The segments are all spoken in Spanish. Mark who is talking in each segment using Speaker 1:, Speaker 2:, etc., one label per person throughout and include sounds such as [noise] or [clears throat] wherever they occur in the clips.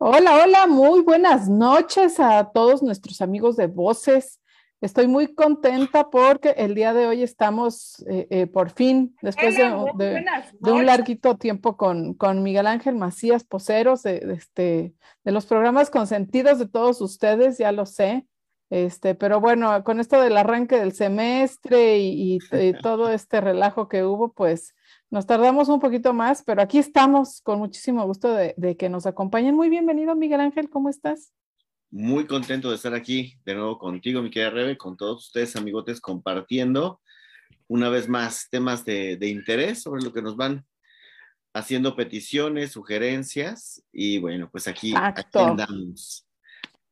Speaker 1: Hola, hola, muy buenas noches a todos nuestros amigos de Voces. Estoy muy contenta porque el día de hoy estamos eh, eh, por fin, después de, un larguito tiempo con, con, Miguel Ángel Macías Poceros, de, este, de los programas consentidos de todos ustedes, ya lo sé. Este, pero bueno, con esto del arranque del semestre y [laughs] todo este relajo que hubo, pues nos tardamos un poquito más, pero aquí estamos con muchísimo gusto de, que nos acompañen. Muy bienvenido, Miguel Ángel, ¿cómo estás?
Speaker 2: Muy contento de estar aquí de nuevo contigo, mi querida Rebe, con todos ustedes, amigotes, compartiendo una vez más temas de, interés sobre lo que nos van haciendo peticiones, sugerencias y bueno, pues aquí, aquí andamos.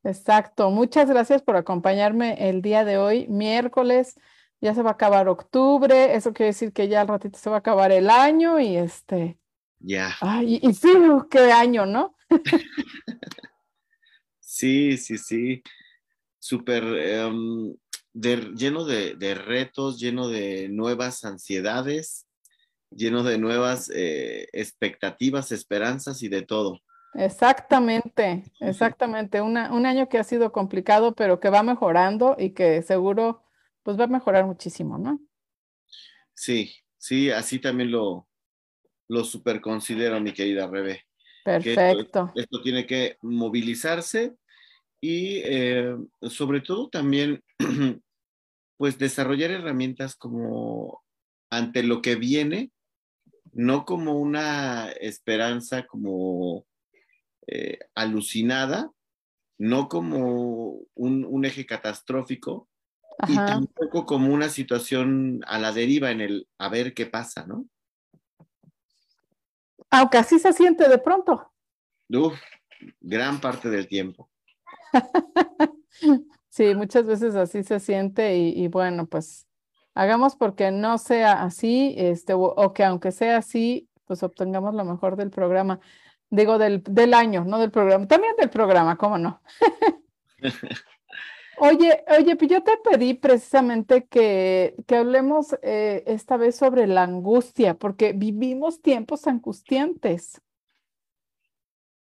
Speaker 1: Exacto. Muchas gracias por acompañarme el día de hoy, miércoles ya se va a acabar octubre, eso quiere decir que ya al ratito se va a acabar el año y este.
Speaker 2: Ya.
Speaker 1: Ay, y, sí, [laughs] qué año, ¿no? [laughs]
Speaker 2: sí, sí, sí. Súper em, lleno de, retos, lleno de nuevas ansiedades, lleno de nuevas eh, expectativas, esperanzas y de todo.
Speaker 1: Exactamente, exactamente. un año que ha sido complicado, pero que va mejorando y que seguro pues va a mejorar muchísimo, ¿no?
Speaker 2: Sí, sí, así también lo, lo super considero, mi querida Rebe.
Speaker 1: Perfecto.
Speaker 2: Esto, tiene que movilizarse y eh, sobre todo también, [clears throat] pues desarrollar herramientas como ante lo que viene, no como una esperanza como eh, alucinada, no como un, un eje catastrófico, y tampoco como una situación a la deriva en el a ver qué pasa, ¿no?
Speaker 1: Aunque así se siente de pronto.
Speaker 2: Uf, gran parte del tiempo. [laughs]
Speaker 1: sí, muchas veces así se siente y, bueno, pues hagamos porque no sea así, este, o, que aunque sea así, pues obtengamos lo mejor del programa. Digo, del, del año, no del programa. También del programa, ¿cómo no? [laughs] Oye, oye, pues yo te pedí precisamente que, hablemos eh, esta vez sobre la angustia, porque vivimos tiempos angustiantes.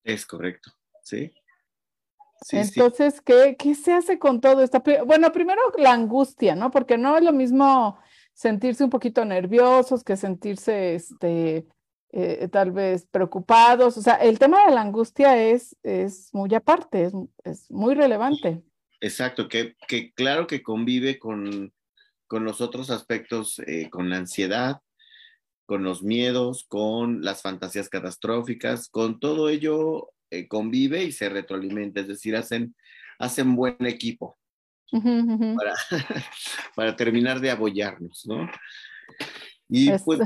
Speaker 2: Es correcto, sí.
Speaker 1: Entonces, ¿qué, ¿qué, se hace con todo esto? Bueno, primero la angustia, ¿no? Porque no es lo mismo sentirse un poquito nerviosos que sentirse, este, eh, tal vez preocupados. O sea, el tema de la angustia es, es muy aparte, es, es muy relevante.
Speaker 2: Exacto, que, claro que convive con, los otros aspectos, eh, con la ansiedad, con los miedos, con las fantasías catastróficas, con todo ello eh, convive y se retroalimenta, es decir, hacen, hacen buen equipo [laughs] Para, terminar de apoyarnos, ¿no? Y pues,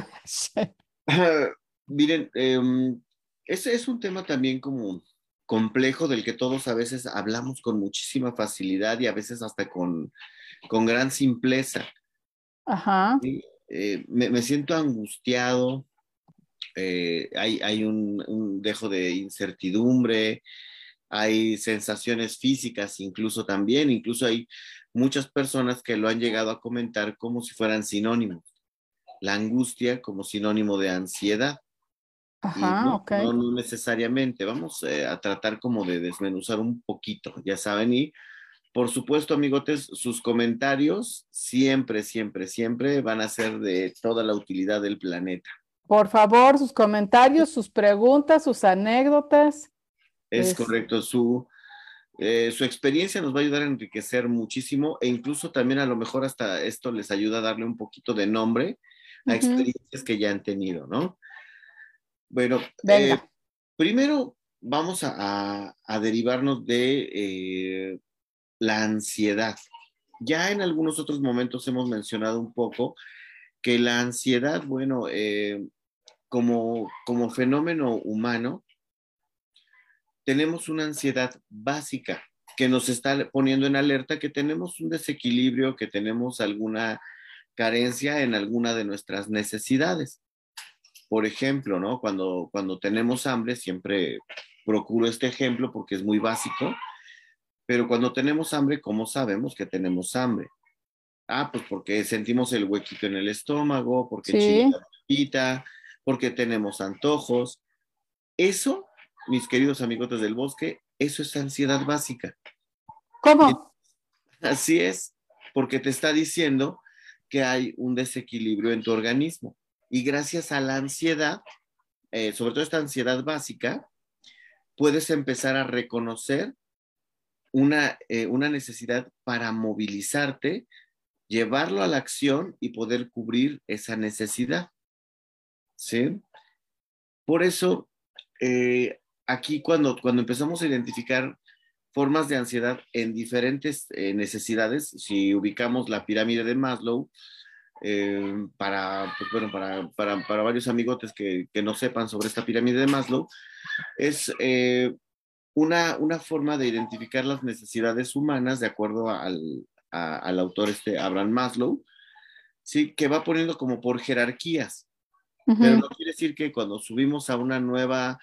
Speaker 2: [laughs] [laughs] miren, em, ese es un tema también como complejo del que todos a veces hablamos con muchísima facilidad y a veces hasta con, con gran simpleza.
Speaker 1: Ajá.
Speaker 2: Eh, me, siento angustiado, eh, hay, hay un, un, dejo de incertidumbre, hay sensaciones físicas incluso también, incluso hay muchas personas que lo han llegado a comentar como si fueran sinónimos. La angustia como sinónimo de ansiedad.
Speaker 1: Ajá,
Speaker 2: no, no, necesariamente. Vamos eh, a tratar como de desmenuzar un poquito, ya saben. Y por supuesto, amigotes, sus comentarios siempre, siempre, siempre van a ser de toda la utilidad del planeta.
Speaker 1: Por favor, sus comentarios, sus preguntas, sus anécdotas.
Speaker 2: Es, correcto, su, eh, su experiencia nos va a ayudar a enriquecer muchísimo e incluso también a lo mejor hasta esto les ayuda a darle un poquito de nombre a experiencias que ya han tenido, ¿no? Bueno, eh, primero vamos a, derivarnos de eh, la ansiedad. Ya en algunos otros momentos hemos mencionado un poco que la ansiedad, bueno, eh, como, como fenómeno humano, tenemos una ansiedad básica que nos está poniendo en alerta que tenemos un desequilibrio, que tenemos alguna carencia en alguna de nuestras necesidades. Por ejemplo, ¿no? Cuando, cuando tenemos hambre, siempre procuro este ejemplo porque es muy básico. Pero cuando tenemos hambre, ¿cómo sabemos que tenemos hambre? Ah, pues porque sentimos el huequito en el estómago, porque sí. porque tenemos antojos. Eso, mis queridos amigos del bosque, eso es ansiedad básica.
Speaker 1: ¿Cómo? [laughs]
Speaker 2: Así es, porque te está diciendo que hay un desequilibrio en tu organismo. Y gracias a la ansiedad, eh, sobre todo esta ansiedad básica, puedes empezar a reconocer una, eh, una necesidad para movilizarte, llevarlo a la acción y poder cubrir esa necesidad. ¿Sí? Por eso, eh, aquí cuando, cuando empezamos a identificar formas de ansiedad en diferentes necesidades, si ubicamos la pirámide de Maslow, para, pues, bueno, para, para, para, varios amigotes que, que, no sepan sobre esta pirámide de Maslow, es una, forma de identificar las necesidades humanas de acuerdo al, autor este Abraham Maslow, ¿sí? que va poniendo como por jerarquías. Pero no quiere decir que cuando subimos a una nueva,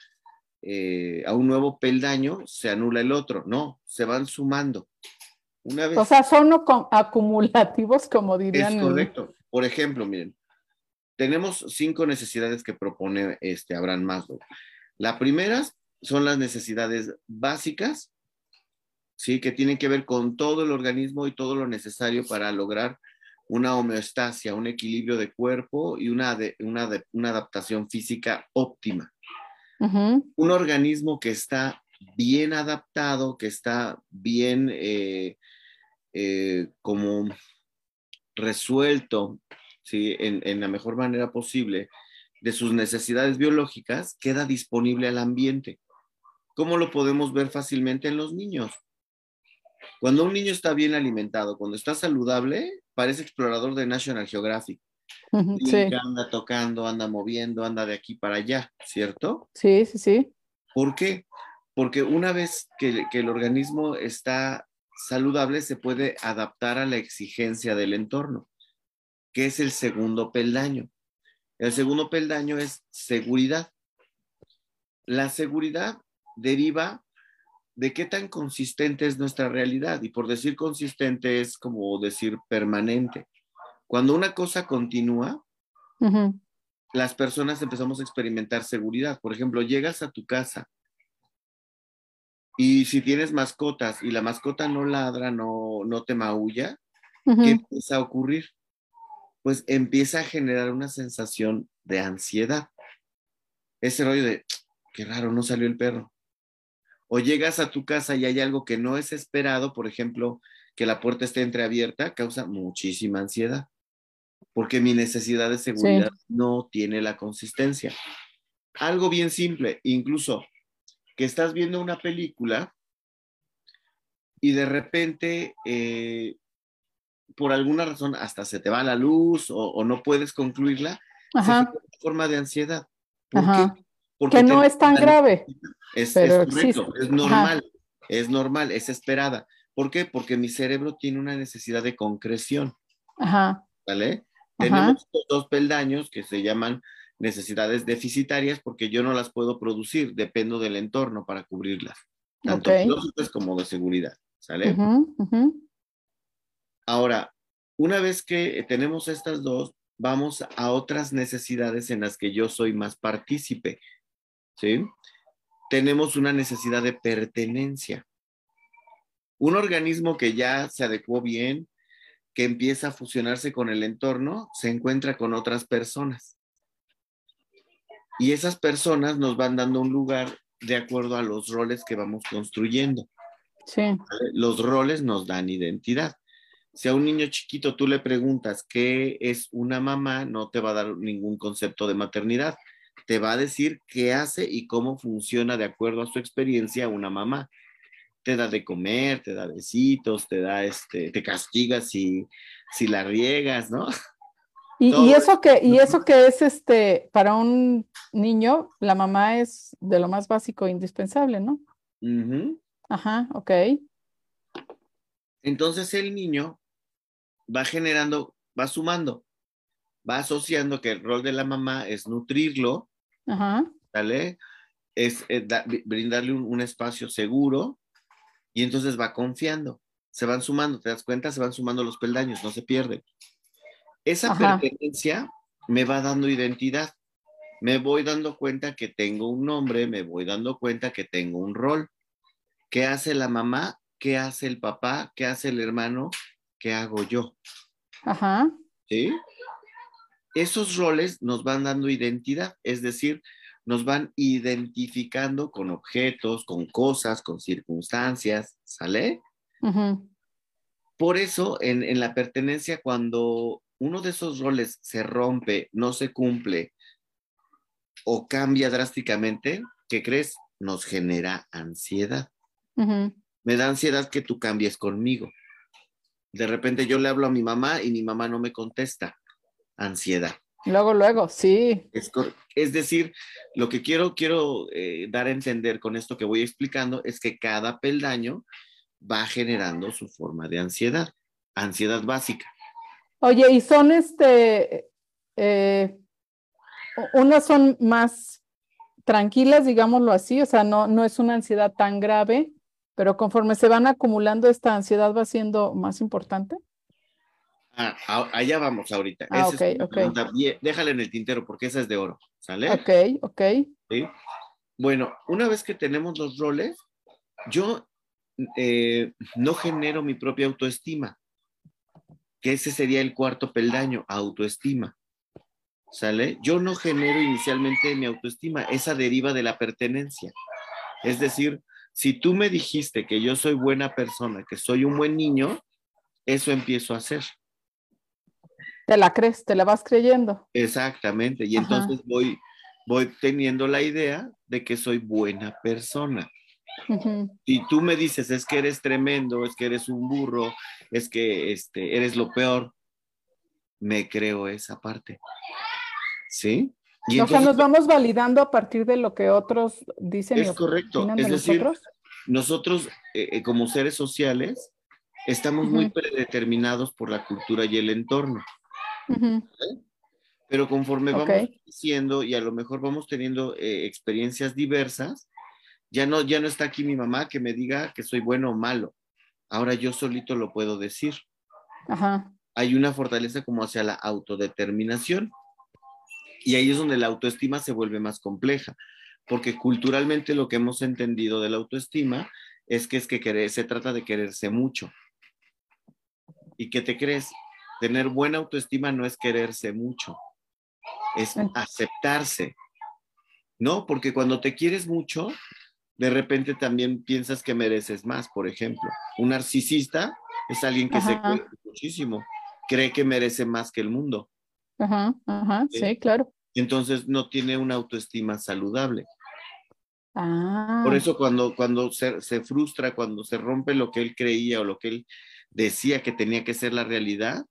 Speaker 2: eh, a un nuevo peldaño, se anula el otro. No, se van sumando.
Speaker 1: Una vez, o sea, son acumulativos, como dirían.
Speaker 2: Es correcto. Por ejemplo, miren, tenemos cinco necesidades que propone este Abraham Maslow. La primera son las necesidades básicas, ¿sí? Que tienen que ver con todo el organismo y todo lo necesario para lograr una homeostasia, un equilibrio de cuerpo y una, una, adaptación física óptima. Un organismo que está bien adaptado, que está bien eh, eh, como resuelto, ¿sí? En, en, la mejor manera posible de sus necesidades biológicas, queda disponible al ambiente. ¿Cómo lo podemos ver fácilmente en los niños? Cuando un niño está bien alimentado, cuando está saludable, parece explorador de National Geographic. Sí. Anda tocando, anda moviendo, anda de aquí para allá, ¿cierto?
Speaker 1: Sí, sí, sí.
Speaker 2: ¿Por qué? Porque una vez que, que el organismo está saludable, se puede adaptar a la exigencia del entorno, que es el segundo peldaño. El segundo peldaño es seguridad. La seguridad deriva de qué tan consistente es nuestra realidad. Y por decir consistente es como decir permanente. Cuando una cosa continúa, las personas empezamos a experimentar seguridad. Por ejemplo, llegas a tu casa y si tienes mascotas y la mascota no ladra, no, no te maulla, ¿qué empieza a ocurrir? Pues empieza a generar una sensación de ansiedad. Ese rollo de, qué raro, no salió el perro o llegas a tu casa y hay algo que no es esperado, por ejemplo, que la puerta esté entreabierta, causa muchísima ansiedad, porque mi necesidad de seguridad no tiene la consistencia. Algo bien simple, incluso que estás viendo una película y de repente, eh, por alguna razón, hasta se te va la luz o, no puedes concluirla, es una forma de ansiedad.
Speaker 1: ¿Por qué? que no es tan grave.
Speaker 2: Es, correcto, es normal, es normal, es esperada. ¿Por qué? Porque mi cerebro tiene una necesidad de concreción.
Speaker 1: Ajá.
Speaker 2: ¿Vale? Tenemos dos peldaños que se llaman necesidades deficitarias porque yo no las puedo producir, dependo del entorno para cubrirlas, tanto okay. como de seguridad. ¿Sale? Ahora, una vez que tenemos estas dos, vamos a otras necesidades en las que yo soy más partícipe. ¿sí? Tenemos una necesidad de pertenencia. Un organismo que ya se adecuó bien, que empieza a fusionarse con el entorno, se encuentra con otras personas. Y esas personas nos van dando un lugar de acuerdo a los roles que vamos construyendo.
Speaker 1: Sí.
Speaker 2: Los roles nos dan identidad. Si a un niño chiquito tú le preguntas qué es una mamá, no te va a dar ningún concepto de maternidad te va a decir qué hace y cómo funciona de acuerdo a su experiencia una mamá. Te da de comer, te da besitos, te da este, te castiga si, si la riegas, ¿no? [laughs]
Speaker 1: Y, eso que, y eso que es este, para un niño, la mamá es de lo más básico e indispensable, ¿no? Ajá, ok.
Speaker 2: Entonces el niño va generando, va sumando, va asociando que el rol de la mamá es nutrirlo,
Speaker 1: Ajá.
Speaker 2: Es, eh, brindarle un, espacio seguro, Y entonces va confiando, se van sumando, ¿te das cuenta? Se van sumando los peldaños, no se pierden. Esa pertenencia me va dando identidad. Me voy dando cuenta que tengo un nombre, me voy dando cuenta que tengo un rol. ¿Qué hace la mamá? ¿Qué hace el papá? ¿Qué hace el hermano? ¿Qué hago yo?
Speaker 1: Ajá.
Speaker 2: ¿Sí? Esos roles nos van dando identidad, es decir, nos van identificando con objetos, con cosas, con circunstancias, ¿sale? Por eso, en, en, la pertenencia, cuando uno de esos roles se rompe, no se cumple o cambia drásticamente, ¿qué crees? Nos genera ansiedad. Me da ansiedad que tú cambies conmigo. De repente yo le hablo a mi mamá y mi mamá no me contesta. Ansiedad.
Speaker 1: Luego, luego, sí.
Speaker 2: Es, decir, lo que quiero, quiero eh, dar a entender con esto que voy explicando es que cada peldaño va generando su forma de ansiedad, ansiedad básica.
Speaker 1: Oye, y son este, eh, unas son más tranquilas, digámoslo así, o sea, no, no es una ansiedad tan grave, pero conforme se van acumulando, esta ansiedad va siendo más importante.
Speaker 2: Ah, allá vamos ahorita.
Speaker 1: Ah, ok, ok.
Speaker 2: Déjale en el tintero porque esa es de oro, ¿sale?
Speaker 1: Ok, ok.
Speaker 2: ¿Sí? Bueno, una vez que tenemos los roles, yo eh, no genero mi propia autoestima, que ese sería el cuarto peldaño, autoestima. ¿Sale? Yo no genero inicialmente mi autoestima, esa deriva de la pertenencia. Es decir, si tú me dijiste que yo soy buena persona, que soy un buen niño, eso empiezo a hacer.
Speaker 1: Te la crees, te la vas creyendo.
Speaker 2: Exactamente, y entonces voy, voy teniendo la idea de que soy buena persona. Y tú me dices, es que eres tremendo, es que eres un burro, es que este, eres lo peor, me creo esa parte. ¿Sí?
Speaker 1: Y o sea, nos vamos validando a partir de lo que otros dicen.
Speaker 2: Es correcto. Es decir, nosotros, nosotros eh, eh, como seres sociales estamos muy predeterminados por la cultura y el entorno. Pero conforme vamos siendo y a lo mejor vamos teniendo eh, experiencias diversas, ya no, ya no está aquí mi mamá que me diga que soy bueno o malo. Ahora yo solito lo puedo decir. Hay una fortaleza como hacia la autodeterminación. Y ahí es donde la autoestima se vuelve más compleja, porque culturalmente lo que hemos entendido de la autoestima es que es que se trata de quererse mucho. ¿Y qué te crees? Tener buena autoestima no es quererse mucho, es aceptarse, ¿no? Porque cuando te quieres mucho, de repente también piensas que mereces más, por ejemplo. Un narcisista es alguien que se cree muchísimo, cree que merece más que el mundo.
Speaker 1: Ajá, ajá, sí, claro.
Speaker 2: Entonces no tiene una autoestima saludable.
Speaker 1: Ah.
Speaker 2: Por eso cuando, cuando se, se, frustra, cuando se rompe lo que él creía o lo que él decía que tenía que ser la realidad,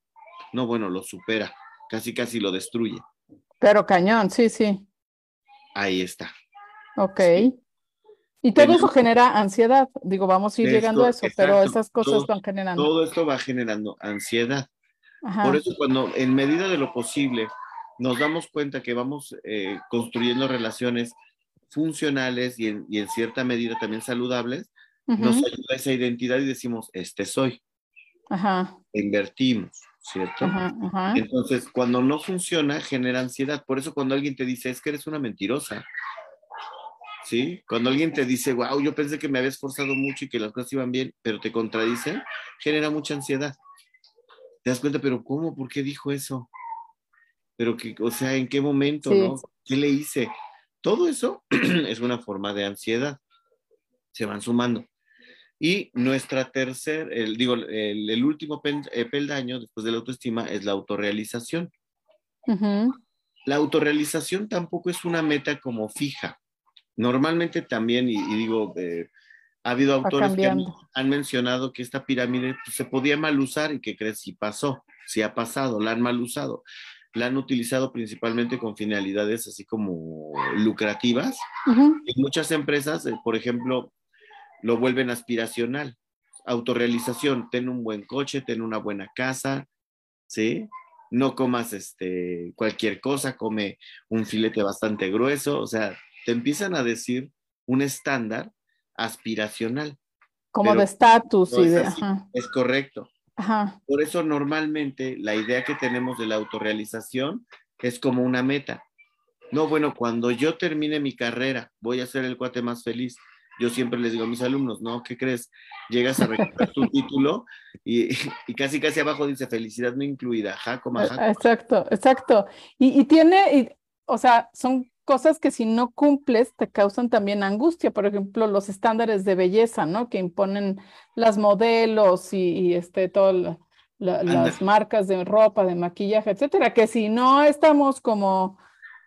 Speaker 2: no, bueno, lo supera, casi casi lo destruye.
Speaker 1: Pero cañón, sí, sí.
Speaker 2: Ahí está.
Speaker 1: Ok. Y todo eso genera ansiedad. Digo, vamos a ir llegando a eso, pero esas cosas van generando.
Speaker 2: Todo esto va generando ansiedad. Por eso cuando en medida de lo posible nos damos cuenta que vamos eh, construyendo relaciones funcionales y en, cierta medida también saludables, nos ayuda esa identidad y decimos, este soy.
Speaker 1: Ajá.
Speaker 2: Invertimos. ¿cierto? Entonces, cuando no funciona, genera ansiedad. Por eso cuando alguien te dice, es que eres una mentirosa, ¿sí? Cuando alguien te dice, wow, yo pensé que me había esforzado mucho y que las cosas iban bien, pero te contradice, genera mucha ansiedad. Te das cuenta, pero ¿cómo? ¿Por qué dijo eso? Pero que, o sea, ¿en qué momento, no? ¿Qué le hice? Todo eso [clears throat] es una forma de ansiedad. Se van sumando. Y nuestra tercer, el, digo, el, último eh, peldaño después de la autoestima es la autorrealización. La autorrealización tampoco es una meta como fija. Normalmente también, y, digo, eh, ha habido autores que han, mencionado que esta pirámide pues, se podía mal usar y que crees si pasó, si ha pasado, la han mal usado. La han utilizado principalmente con finalidades así como lucrativas. En muchas empresas, eh, por ejemplo, lo vuelven aspiracional. Autorrealización, ten un buen coche, ten una buena casa, ¿sí? No comas este, cualquier cosa, come un filete bastante grueso, o sea, te empiezan a decir un estándar aspiracional.
Speaker 1: Como de estatus y de...
Speaker 2: Es correcto. Por eso normalmente la idea que tenemos de la autorrealización es como una meta. No, bueno, cuando yo termine mi carrera, voy a ser el cuate más feliz. Yo siempre les digo a mis alumnos, ¿no? ¿Qué crees? Llegas a recoger tu [laughs] título y, casi, casi abajo dice felicidad no incluida,
Speaker 1: eh, Exacto, exacto. Y, tiene, o sea, son cosas que si no cumples te causan también angustia. Por ejemplo, los estándares de belleza, ¿no? Que imponen las modelos y, este, todas las marcas de ropa, de maquillaje, etcétera. Que si no estamos como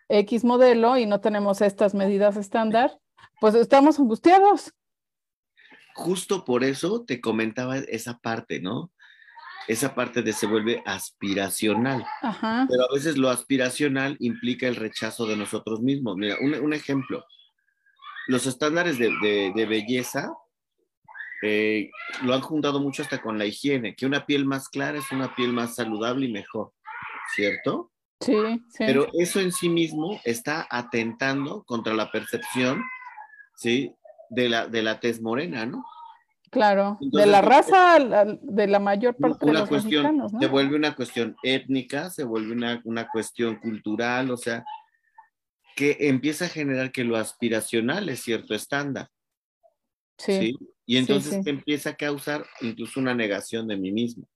Speaker 1: X modelo y no tenemos estas medidas estándar, pues estamos angustiados.
Speaker 2: Justo por eso te comentaba esa parte, ¿no? Esa parte de se vuelve aspiracional. Pero a veces lo aspiracional implica el rechazo de nosotros mismos. Mira, un, ejemplo. Los estándares de, belleza eh, lo han juntado mucho hasta con la higiene, que una piel más clara es una piel más saludable y mejor, ¿cierto?
Speaker 1: Sí, sí.
Speaker 2: Pero eso en sí mismo está atentando contra la percepción, ¿sí? De la, de la tez morena, ¿no?
Speaker 1: Claro, de la raza de la mayor parte de los
Speaker 2: cuestión,
Speaker 1: ¿no?
Speaker 2: Se vuelve una cuestión étnica, se vuelve una, una, cuestión cultural, o sea, que empieza a generar que lo aspiracional es cierto estándar. Sí. Y entonces empieza a causar incluso una negación de mí mismo.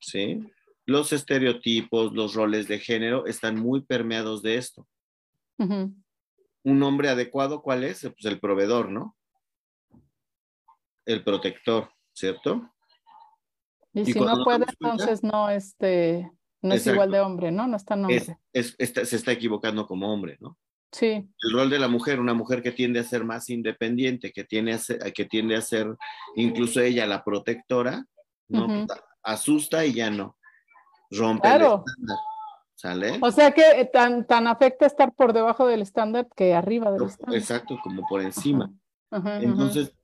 Speaker 2: ¿Sí? Los estereotipos, los roles de género están muy permeados de esto. Un hombre adecuado, ¿cuál es? Pues el proveedor, ¿no? El protector, ¿cierto?
Speaker 1: Y, si no puede, entonces no, este, no es igual de hombre, ¿no? No está hombre.
Speaker 2: se está equivocando como hombre, ¿no?
Speaker 1: Sí.
Speaker 2: El rol de la mujer, una mujer que tiende a ser más independiente, que, tiene que tiende a ser incluso ella la protectora, ¿no? Pues, asusta y ya no rompe claro. ¿Sale?
Speaker 1: O sea que eh, tan, tan afecta estar por debajo del estándar que arriba del estándar.
Speaker 2: Exacto, como por encima. Entonces,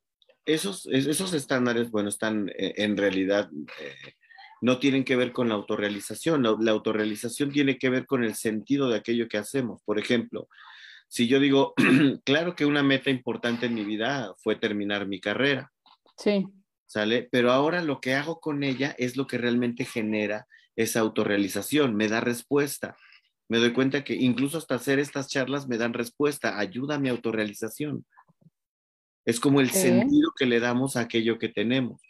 Speaker 2: Esos, esos estándares, bueno, están eh, en realidad, eh, no tienen que ver con la autorrealización. La, la, autorrealización tiene que ver con el sentido de aquello que hacemos. Por ejemplo, si yo digo, [clears throat] claro que una meta importante en mi vida fue terminar mi carrera.
Speaker 1: Sí.
Speaker 2: ¿Sale? Pero ahora lo que hago con ella es lo que realmente genera esa autorrealización, me da respuesta. Me doy cuenta que incluso hasta hacer estas charlas me dan respuesta, ayuda a mi autorrealización. Es como el sentido que le damos a aquello que tenemos.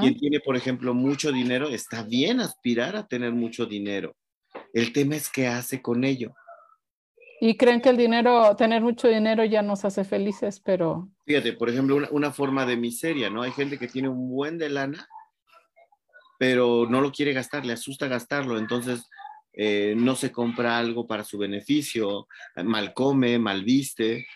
Speaker 2: Quien tiene, por ejemplo, mucho dinero, está bien aspirar a tener mucho dinero. El tema es qué hace con ello.
Speaker 1: Y creen que el dinero, tener mucho dinero ya nos hace felices, pero...
Speaker 2: Fíjate, por ejemplo, una, una forma de miseria, ¿no? Hay gente que tiene un buen de lana pero no lo quiere gastar, le asusta gastarlo, entonces eh, no se compra algo para su beneficio, mal come, mal viste,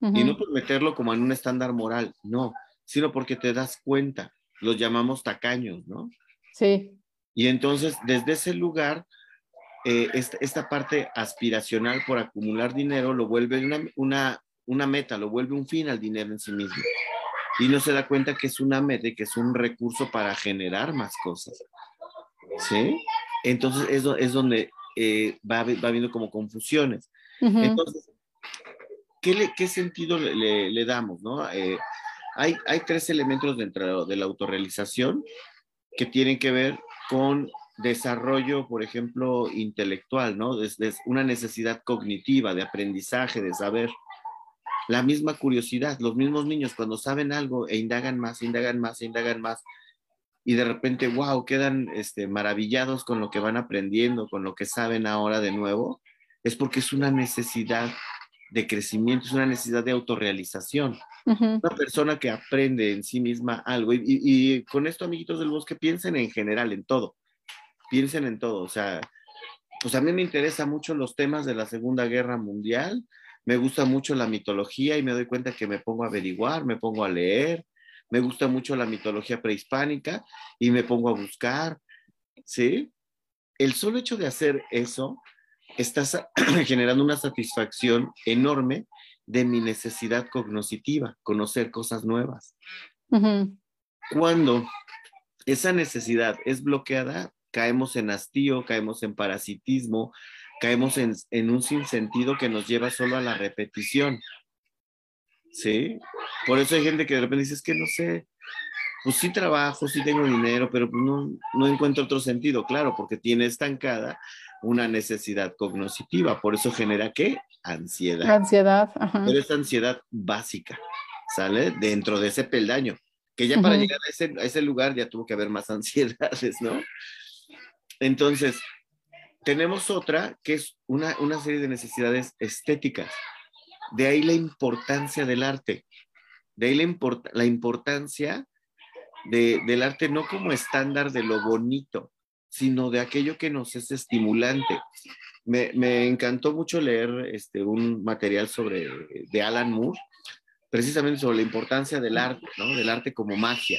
Speaker 2: y no por meterlo como en un estándar moral, no, sino porque te das cuenta, los llamamos tacaños, ¿no?
Speaker 1: Sí.
Speaker 2: Y entonces, desde ese lugar, eh, esta, parte aspiracional por acumular dinero lo vuelve una, una, una meta, lo vuelve un fin al dinero en sí mismo y no se da cuenta que es una meta que es un recurso para generar más cosas. ¿Sí? Entonces, eso es donde eh, va, va habiendo como confusiones. Entonces, ¿qué, ¿qué, sentido le, damos? ¿no? Eh, hay, hay tres elementos dentro de la autorrealización que tienen que ver con desarrollo, por ejemplo, intelectual, ¿no? Desde una necesidad cognitiva, de aprendizaje, de saber la misma curiosidad. Los mismos niños cuando saben algo e indagan más, indagan más, indagan más, y de repente, wow, quedan este, maravillados con lo que van aprendiendo, con lo que saben ahora de nuevo, es porque es una necesidad de crecimiento, es una necesidad de autorrealización. Una persona que aprende en sí misma algo, y, y, con esto, amiguitos del bosque, piensen en general, en todo, piensen en todo, o sea, pues a mí me interesan mucho los temas de la Segunda Guerra Mundial, me gusta mucho la mitología y me doy cuenta que me pongo a averiguar, me pongo a leer, me gusta mucho la mitología prehispánica y me pongo a buscar, ¿sí? El solo hecho de hacer eso está [clears throat] generando una satisfacción enorme de mi necesidad cognoscitiva, conocer cosas nuevas. Cuando esa necesidad es bloqueada, caemos en hastío, caemos en parasitismo, caemos en, un sinsentido que nos lleva solo a la repetición. ¿sí? Por eso hay gente que de repente dice, es que no sé, pues sí trabajo, sí tengo dinero, pero pues no, no encuentro otro sentido, claro, porque tiene estancada una necesidad cognoscitiva, por eso genera qué? Ansiedad.
Speaker 1: Ansiedad,
Speaker 2: Pero es ansiedad básica, ¿sale? Dentro de ese peldaño, que ya para llegar a ese, a ese lugar ya tuvo que haber más [laughs] ansiedades, ¿no? Entonces, tenemos otra que es una, una serie de necesidades estéticas. De ahí la importancia del arte. De ahí la, la importancia de, del arte no como estándar de lo bonito, sino de aquello que nos es estimulante. Me, encantó mucho leer este, un material sobre, de Alan Moore, precisamente sobre la importancia del arte, ¿no? del arte como magia.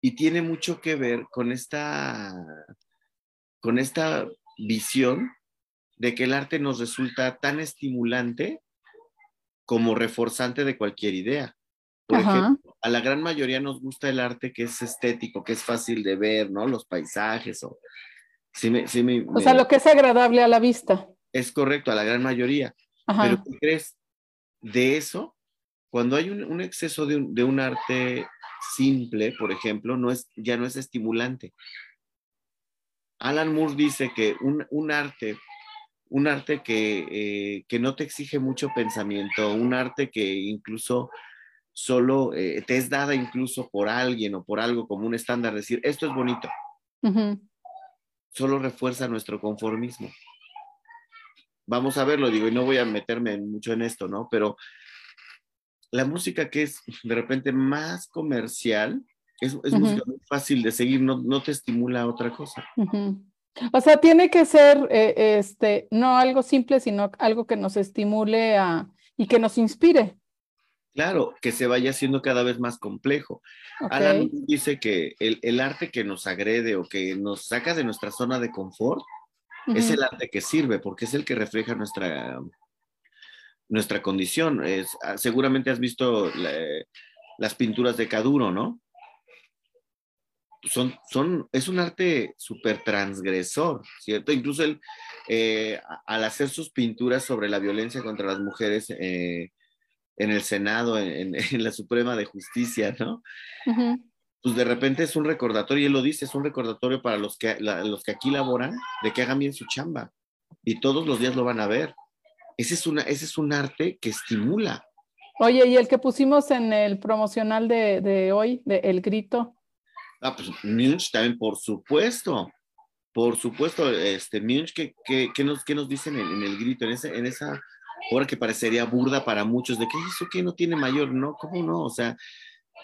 Speaker 2: Y tiene mucho que ver con esta, con esta visión de que el arte nos resulta tan estimulante como reforzante de cualquier idea. Por ejemplo, a la gran mayoría nos gusta el arte que es estético, que es fácil de ver, ¿no? Los paisajes o...
Speaker 1: o sea, lo que es agradable a la vista.
Speaker 2: Es correcto, a la gran mayoría. Pero ¿qué crees? De eso, cuando hay un, exceso de un, de un, arte simple, por ejemplo, no es, ya no es estimulante. Alan Moore dice que un, un arte un arte que, eh, que, no te exige mucho pensamiento, un arte que incluso solo eh, te es dada incluso por alguien o por algo como un estándar, decir, esto es bonito. Solo refuerza nuestro conformismo. Vamos a verlo, digo, y no voy a meterme mucho en esto, ¿no? Pero la música que es de repente más comercial, es, música muy fácil de seguir, no, no te estimula a otra cosa.
Speaker 1: O sea, tiene que ser eh, este, no algo simple, sino algo que nos estimule a, y que nos inspire.
Speaker 2: Claro, que se vaya haciendo cada vez más complejo. Alan dice que el, arte que nos agrede o que nos saca de nuestra zona de confort es el arte que sirve, porque es el que refleja nuestra, nuestra condición. Es, ah, seguramente has visto las pinturas de Caduro, ¿no? Son, son, es un arte súper transgresor, ¿cierto? Incluso él, eh, al hacer sus pinturas sobre la violencia contra las mujeres, eh, en el Senado, en, la Suprema de Justicia, ¿no? Pues de repente es un recordatorio, y él lo dice, es un recordatorio para los que, los que aquí laboran de que hagan bien su chamba. Y todos los días lo van a ver. Ese es, una, ese es un arte que estimula.
Speaker 1: Oye, y el que pusimos en el promocional de, hoy, de El Grito.
Speaker 2: Ah, pues Munch también, por supuesto. Por supuesto, este Munch, ¿qué, qué, nos, qué nos dicen en, el grito, en, ese, en esa ahora que parecería burda para muchos, de que eso que no tiene mayor, no, ¿cómo no? O sea,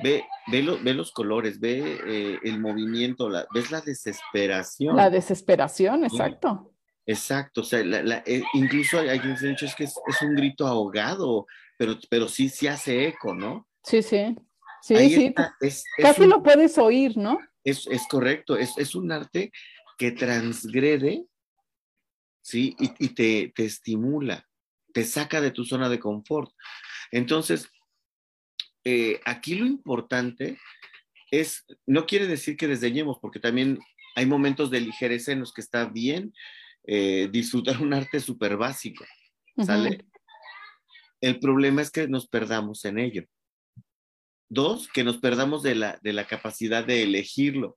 Speaker 2: ve, ve, ve los colores, ve eh, el movimiento, la, ves la desesperación.
Speaker 1: La desesperación, exacto.
Speaker 2: Exacto, o sea, eh, incluso hay, quienes han dicho es que es, un grito ahogado, pero, pero sí, sí hace eco, ¿no?
Speaker 1: Sí, sí. Sí, sí. Casi lo puedes oír, ¿no?
Speaker 2: Es, es correcto, es, es, un arte que transgrede, ¿sí? Y, y te, te, estimula te saca de tu zona de confort. Entonces, eh, aquí lo importante es, no quiere decir que desdeñemos, porque también hay momentos de ligereza en los que está bien eh, disfrutar un arte súper básico, ¿sale? El problema es que nos perdamos en ello. Dos, que nos perdamos de la, de la capacidad de elegirlo.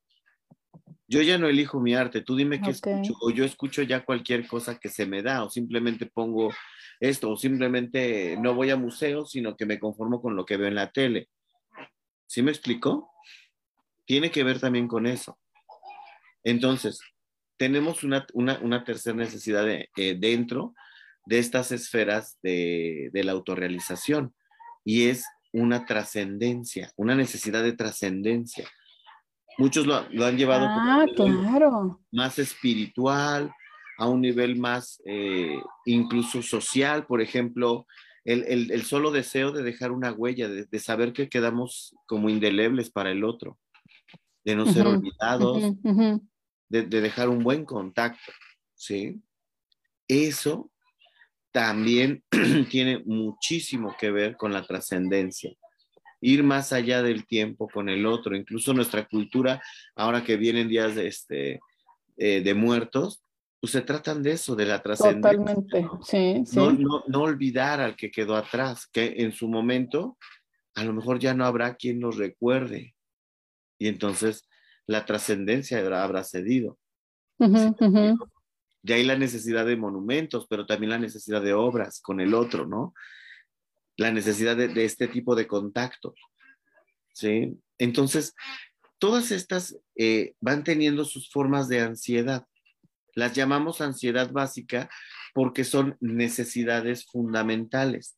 Speaker 2: Yo ya no elijo mi arte, tú dime qué escucho, o yo escucho ya cualquier cosa que se me da, o simplemente pongo esto, o simplemente no voy a museos, sino que me conformo con lo que veo en la tele. ¿Sí me explicó? Tiene que ver también con eso. Entonces, tenemos una, tercera necesidad de, eh, dentro de estas esferas de, la autorrealización y es una trascendencia, una necesidad de trascendencia. Muchos lo, han llevado
Speaker 1: ah, claro.
Speaker 2: más espiritual, a un nivel más eh, incluso social, por ejemplo, el, solo deseo de dejar una huella, de, saber que quedamos como indelebles para el otro, de no ser olvidados, De, dejar un buen contacto, ¿sí? Eso también [clears throat] tiene muchísimo que ver con la trascendencia. Ir más allá del tiempo con el otro, incluso nuestra cultura, ahora que vienen días de, este, eh, de muertos, pues se tratan de eso, de la trascendencia.
Speaker 1: Totalmente, sí, sí.
Speaker 2: No, no, olvidar al que quedó atrás, que en su momento a lo mejor ya no habrá quien nos recuerde. Y entonces la trascendencia habrá, cedido. De ahí la necesidad de monumentos, pero también la necesidad de obras con el otro, ¿no? La necesidad de, este tipo de contacto. ¿Sí? Entonces, todas estas eh, van teniendo sus formas de ansiedad. Las llamamos ansiedad básica porque son necesidades fundamentales.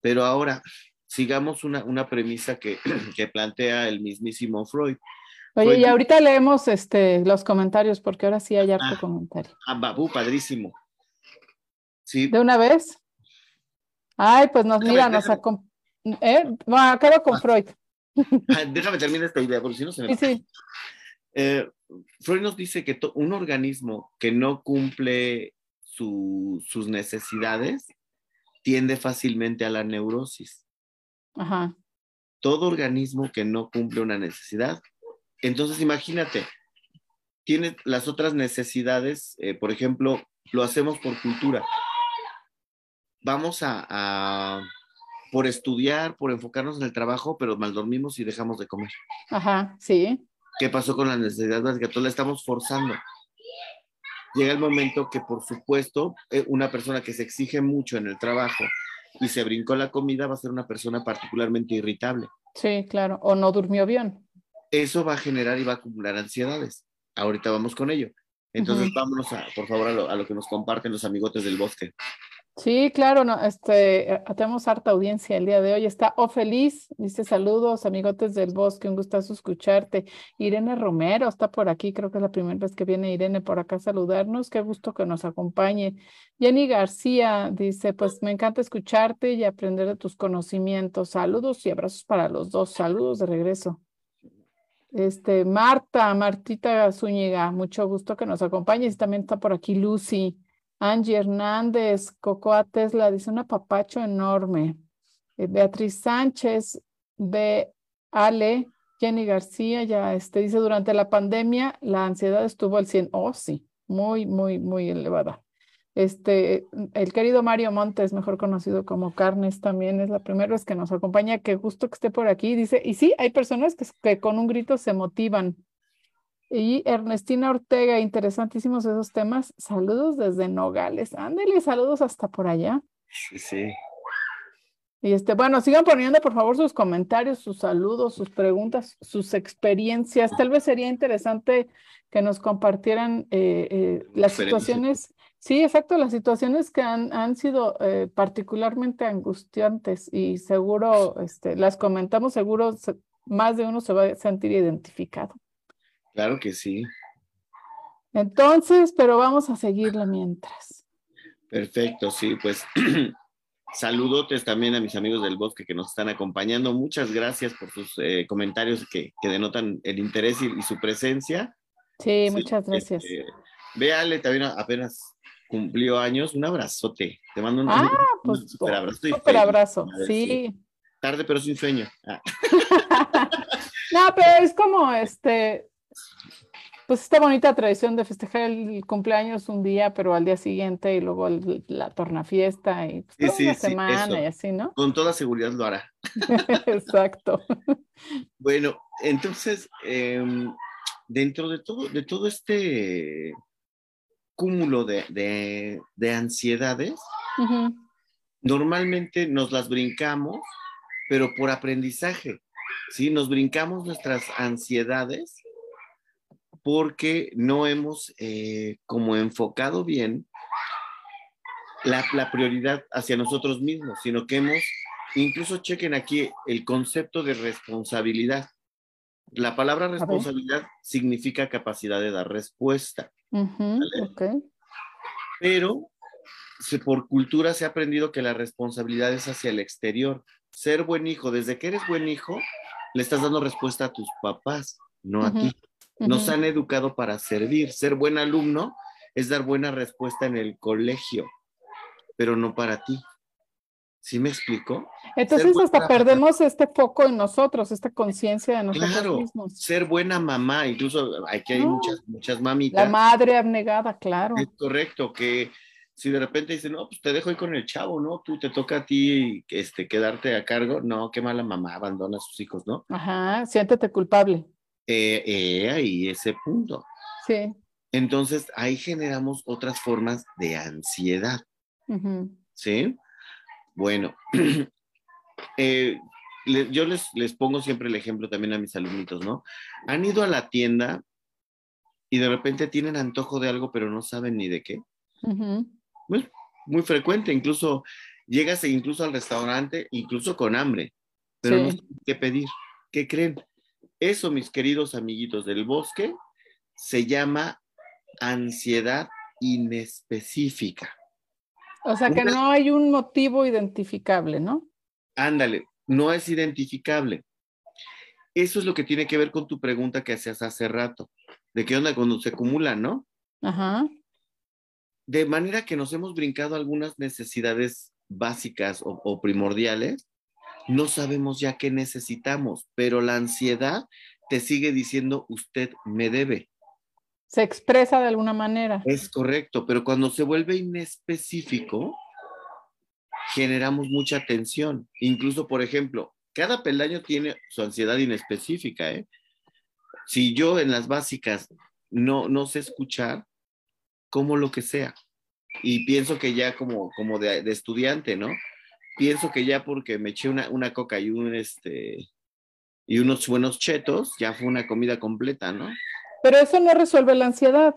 Speaker 2: Pero ahora, sigamos una, premisa que, [clears throat] que, plantea el mismísimo Freud.
Speaker 1: Oye, y ahorita leemos este, los comentarios, porque ahora sí hay harto ah, comentario.
Speaker 2: Ah, babu, padrísimo. Sí.
Speaker 1: ¿De una vez? Ay, pues nos, mira, nos ¿Eh? Bueno, acabo con ah. Freud. [laughs]
Speaker 2: Ah, déjame terminar esta idea, porque si no se me... Sí, sí. Eh, Freud nos dice que un organismo que no cumple sus necesidades tiende fácilmente a la neurosis. Ajá. Todo organismo que no cumple una necesidad. Entonces, imagínate, tiene las otras necesidades, eh, por ejemplo, lo hacemos por cultura. Vamos a, por estudiar, por enfocarnos en el trabajo, pero mal dormimos y dejamos de comer.
Speaker 1: Ajá, sí.
Speaker 2: ¿Qué pasó con la necesidad básica? Todos la estamos forzando. Llega el momento que, por supuesto, eh, una persona que se exige mucho en el trabajo y se brincó la comida va a ser una persona particularmente irritable.
Speaker 1: Sí, claro, o no durmió bien.
Speaker 2: Eso va a generar y va a acumular ansiedades. Ahorita vamos con ello. Entonces, vámonos, a, por favor, a lo, a lo que nos comparten los amigotes del bosque.
Speaker 1: Sí, claro, no, este, eh, tenemos harta audiencia el día de hoy. Está O Feliz, dice saludos, amigotes del bosque, un gustazo escucharte. Irene Romero está por aquí, creo que es la primera vez que viene Irene por acá a saludarnos. Qué gusto que nos acompañe. Jenny García dice, pues me encanta escucharte y aprender de tus conocimientos. Saludos y abrazos para los dos. Saludos de regreso. Este, Marta, Martita Zúñiga, mucho gusto que nos acompañes. También está por aquí Lucy. Angie Hernández, Cocoa Tesla, dice un apapacho enorme. Eh, Beatriz Sánchez, de Ale, Jenny García, ya este, dice, durante la pandemia la ansiedad estuvo al 100. Oh, sí, muy, muy, muy elevada. Este, el querido Mario Montes, mejor conocido como Carnes, también es la primera vez que nos acompaña. Qué gusto que esté por aquí. Dice, y sí, hay personas que con un grito se motivan. Y Ernestina Ortega, interesantísimos esos temas. Saludos desde Nogales. Ándele, saludos hasta por allá.
Speaker 2: Sí, sí.
Speaker 1: Y este, bueno, sigan poniendo por favor sus comentarios, sus saludos, sus preguntas, sus experiencias. Tal vez sería interesante que nos compartieran eh, eh, las situaciones, sí, exacto, las situaciones que han, han sido eh, particularmente angustiantes y seguro, este, las comentamos, seguro más de uno se va a sentir identificado.
Speaker 2: Claro que sí.
Speaker 1: Entonces, pero vamos a seguirla mientras.
Speaker 2: Perfecto, sí, pues [clears throat] saludotes también a mis amigos del bosque que nos están acompañando. Muchas gracias por sus eh, comentarios que, denotan el interés y, su presencia.
Speaker 1: Sí, muchas gracias.
Speaker 2: Este, véale, también apenas cumplió años. Un abrazote. Te mando un,
Speaker 1: ah, pues, super abrazo. Super abrazo, sí.
Speaker 2: Tarde, pero sin sueño. Ah. [laughs]
Speaker 1: no, pero es como este pues esta bonita tradición de festejar el cumpleaños un día, pero al día siguiente y luego la tornafiesta y pues, una semana y así, ¿no?
Speaker 2: Con toda seguridad lo hará. [laughs]
Speaker 1: Exacto.
Speaker 2: bueno, entonces, em, dentro de todo, de todo este cúmulo de, ansiedades, normalmente nos las brincamos, pero por aprendizaje, ¿sí? Nos brincamos nuestras ansiedades porque no hemos eh, como enfocado bien la, prioridad hacia nosotros mismos, sino que hemos, incluso chequen aquí el concepto de responsabilidad. La palabra responsabilidad significa capacidad de dar respuesta. Pero por cultura se ha aprendido que la responsabilidad es hacia el exterior. Ser buen hijo, desde que eres buen hijo, le estás dando respuesta a tus papás, no a ti. Nos han educado para servir. Ser buen alumno es dar buena respuesta en el colegio, pero no para ti. ¿Sí me explico?
Speaker 1: Entonces hasta perdemos este foco en nosotros, esta conciencia de nosotros claro, mismos.
Speaker 2: Ser buena mamá, incluso aquí hay muchas, muchas mamitas.
Speaker 1: La madre abnegada, claro.
Speaker 2: Es correcto, que si de repente dicen, no, pues te dejo ahí con el chavo, ¿no? Tú te toca a ti este, quedarte a cargo. No, qué mala mamá, abandona a sus hijos, ¿no?
Speaker 1: Ajá, siéntete culpable.
Speaker 2: Eh, eh, ahí ese punto.
Speaker 1: Sí.
Speaker 2: Entonces ahí generamos otras formas de ansiedad. ¿Sí? Bueno, [clears throat] eh, yo les, les pongo siempre el ejemplo también a mis alumnitos, ¿no? Han ido a la tienda y de repente tienen antojo de algo, pero no saben ni de qué. muy frecuente, incluso llegas e incluso al restaurante, incluso con hambre, pero no saben qué pedir. ¿Qué creen? Eso, mis queridos amiguitos del bosque, se llama ansiedad inespecífica.
Speaker 1: O sea que no hay un motivo identificable, ¿no?
Speaker 2: Ándale, no es identificable. Eso es lo que tiene que ver con tu pregunta que hacías hace rato, de qué onda cuando se acumulan, ¿no?
Speaker 1: Ajá.
Speaker 2: De manera que nos hemos brincado algunas necesidades básicas o, o primordiales, no sabemos ya qué necesitamos, pero la ansiedad te sigue diciendo, usted me debe
Speaker 1: se expresa de alguna manera.
Speaker 2: Es correcto, pero cuando se vuelve inespecífico, generamos mucha tensión. Incluso, por ejemplo, cada peldaño tiene su ansiedad inespecífica. ¿eh? Si yo en las básicas no, no sé escuchar, como lo que sea, y pienso que ya como, como de, estudiante, ¿no? Pienso que ya porque me eché una, una coca y un este y unos buenos chetos, ya fue una comida completa, ¿no?
Speaker 1: Pero eso no resuelve la ansiedad.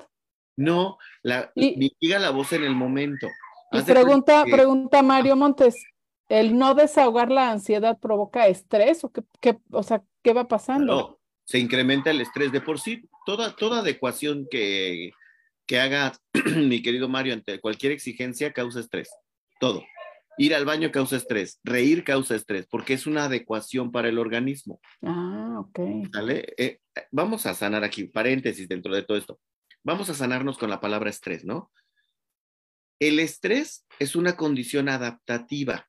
Speaker 2: No, la, mitiga la voz en el momento.
Speaker 1: Y pregunta, pregunta Mario Montes, ¿el no desahogar la ansiedad provoca estrés o qué, o sea, qué va pasando?
Speaker 2: No, se incrementa el estrés. De por sí, toda, toda adecuación que, que haga [clears throat] mi querido Mario ante cualquier exigencia causa estrés. Todo. Ir al baño causa estrés, reír causa estrés, porque es una adecuación para el organismo.
Speaker 1: Ah, ok.
Speaker 2: ¿Sale? Eh, vamos a sanar aquí, paréntesis dentro de todo esto. Vamos a sanarnos con la palabra estrés, ¿no? El estrés es una condición adaptativa,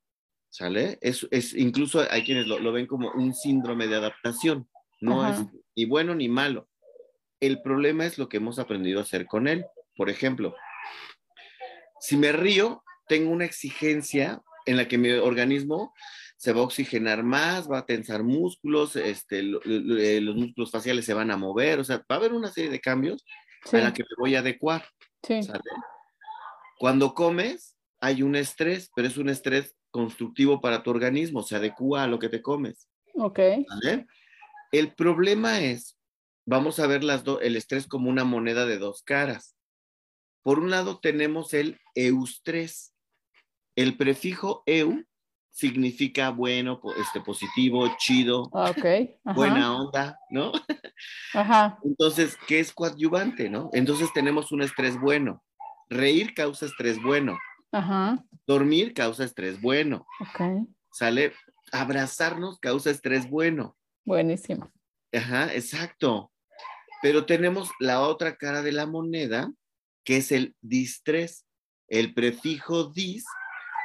Speaker 2: ¿sale? Es, es incluso hay quienes lo, ven como un síndrome de adaptación, no es ni bueno ni malo. El problema es lo que hemos aprendido a hacer con él. Por ejemplo, si me río, tengo una exigencia en la que mi organismo se va a oxigenar más, va a tensar músculos, este, eh, los músculos faciales se van a mover, o sea, va a haber una serie de cambios a la que me voy a adecuar. Cuando comes, hay un estrés, pero es un estrés constructivo para tu organismo, se adecua a lo que te comes.
Speaker 1: Ok.
Speaker 2: El problema es, vamos a ver las el estrés como una moneda de dos caras. Por un lado tenemos el eustrés, el prefijo eu significa bueno, este, positivo, chido,
Speaker 1: okay.
Speaker 2: buena onda, ¿no?
Speaker 1: Ajá.
Speaker 2: Entonces, ¿qué es coadyuvante, no? Entonces tenemos un estrés bueno. Reír causa estrés bueno.
Speaker 1: Ajá.
Speaker 2: Dormir causa estrés bueno.
Speaker 1: Ok.
Speaker 2: Sale, abrazarnos causa estrés bueno.
Speaker 1: Buenísimo.
Speaker 2: Ajá, exacto. Pero tenemos la otra cara de la moneda, que es el distrés. El prefijo dis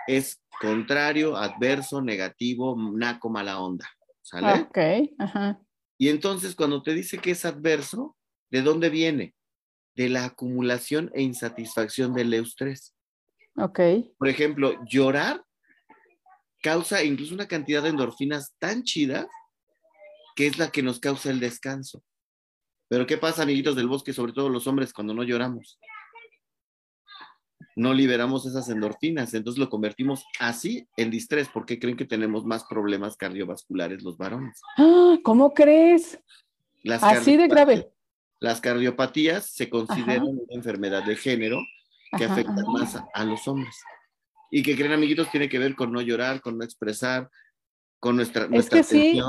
Speaker 2: es contrario, adverso, negativo, naco, mala onda. ¿Sale?
Speaker 1: Ok, ajá.
Speaker 2: Y entonces cuando te dice que es adverso, ¿de dónde viene? De la acumulación e insatisfacción del eustrés.
Speaker 1: Ok.
Speaker 2: Por ejemplo, llorar causa incluso una cantidad de endorfinas tan chida que es la que nos causa el descanso. Pero ¿qué pasa, amiguitos del bosque, sobre todo los hombres, cuando no lloramos? No liberamos esas endorfinas, entonces lo convertimos así en distrés, porque creen que tenemos más problemas cardiovasculares los varones.
Speaker 1: Ah, ¿Cómo crees? así de grave.
Speaker 2: Las cardiopatías se consideran una enfermedad de género que afecta más a, los hombres. Y que creen, amiguitos, tiene que ver con no llorar, con no expresar, con nuestra,
Speaker 1: es que Sí,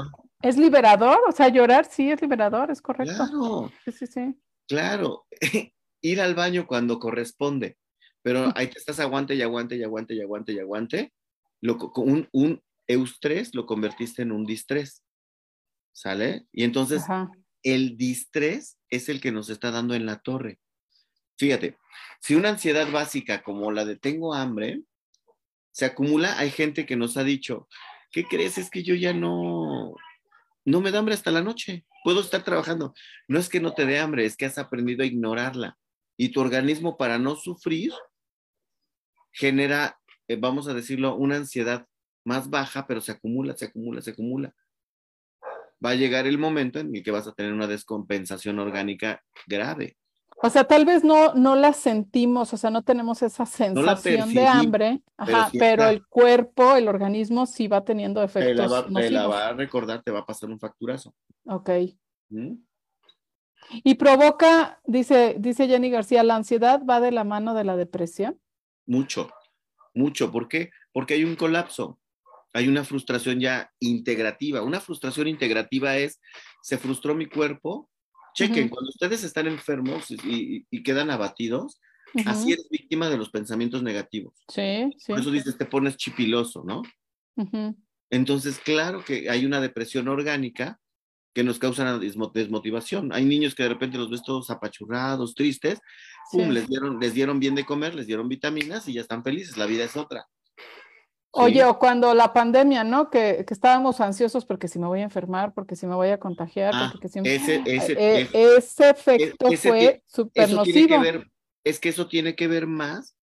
Speaker 1: es liberador, o sea, llorar sí es liberador, es correcto.
Speaker 2: Claro.
Speaker 1: Sí, sí, sí.
Speaker 2: Claro. [laughs] Ir al baño cuando corresponde pero ahí te estás aguante y aguante y aguante y aguante y aguante. Lo, un, un eustrés lo convertiste en un distrés. ¿Sale? Y entonces el distrés es el que nos está dando en la torre. Fíjate, si una ansiedad básica como la de tengo hambre, se acumula. Hay gente que nos ha dicho, ¿qué crees? Es que yo ya no, no me da hambre hasta la noche. Puedo estar trabajando. No es que no te dé hambre, es que has aprendido a ignorarla. Y tu organismo para no sufrir genera, eh, vamos a decirlo, una ansiedad más baja, pero se acumula, se acumula, se acumula. Va a llegar el momento en el que vas a tener una descompensación orgánica grave.
Speaker 1: O sea, tal vez no, no la sentimos, o sea, no tenemos esa sensación de hambre, pero, el cuerpo, el organismo sí va teniendo efectos.
Speaker 2: Te la, va, a recordar, te va a pasar un facturazo.
Speaker 1: Ok. ¿Mm? Y provoca, dice, dice Jenny García, ¿la ansiedad va de la mano de la depresión?
Speaker 2: Mucho, mucho. ¿Por qué? Porque hay un colapso, hay una frustración ya integrativa. Una frustración integrativa es, se frustró mi cuerpo, Chequen, cuando ustedes están enfermos y, quedan abatidos, así eres víctima de los pensamientos negativos.
Speaker 1: Sí, sí.
Speaker 2: Por eso dices, te pones chipiloso, ¿no? Entonces, claro que hay una depresión orgánica que nos causa una desmotivación. Hay niños que de repente los ves todos apachurrados, tristes, les, dieron, les dieron bien de comer, les dieron vitaminas y ya están felices, la vida es otra.
Speaker 1: Oye, o cuando la pandemia, ¿no? Que, estábamos ansiosos porque si me voy a enfermar, porque si me voy a contagiar, ah, porque si
Speaker 2: ese, [gasps] ese,
Speaker 1: eh, ese, efecto fue súper nocivo.
Speaker 2: es que eso tiene que ver más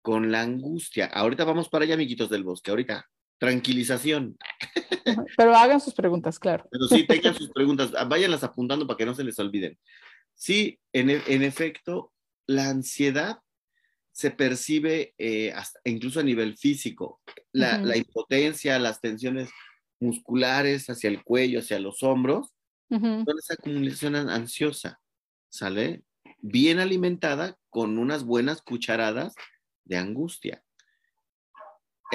Speaker 2: con la angustia. Ahorita vamos para allá, amiguitos del bosque, ahorita. Tranquilización.
Speaker 1: Pero hagan sus preguntas, claro.
Speaker 2: Pero sí, tengan sus preguntas, váyanlas apuntando para que no se les olviden. Sí, en, e, en efecto, la ansiedad se percibe eh, incluso a nivel físico. La, impotencia, las tensiones musculares hacia el cuello, hacia los hombros, son esa acumulación ansiosa, ¿sale? Bien alimentada con unas buenas cucharadas de angustia.